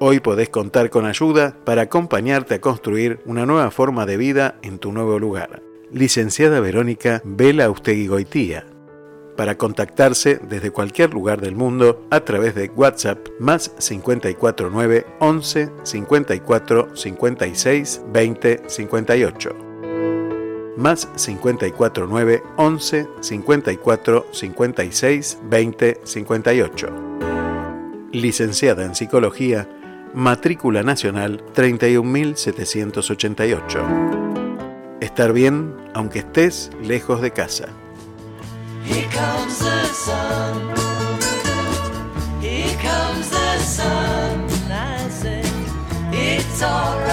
Hoy podés contar con ayuda para acompañarte a construir una nueva forma de vida en tu nuevo lugar. Licenciada Verónica Vela Ustegui. Para contactarse desde cualquier lugar del mundo a través de WhatsApp más 549 11 54 56 20 58 más 549 11 54 56 20 58. Licenciada en Psicología, matrícula nacional 31788. Estar bien aunque estés lejos de casa. Here comes the sun. Here comes the sun. It's all right.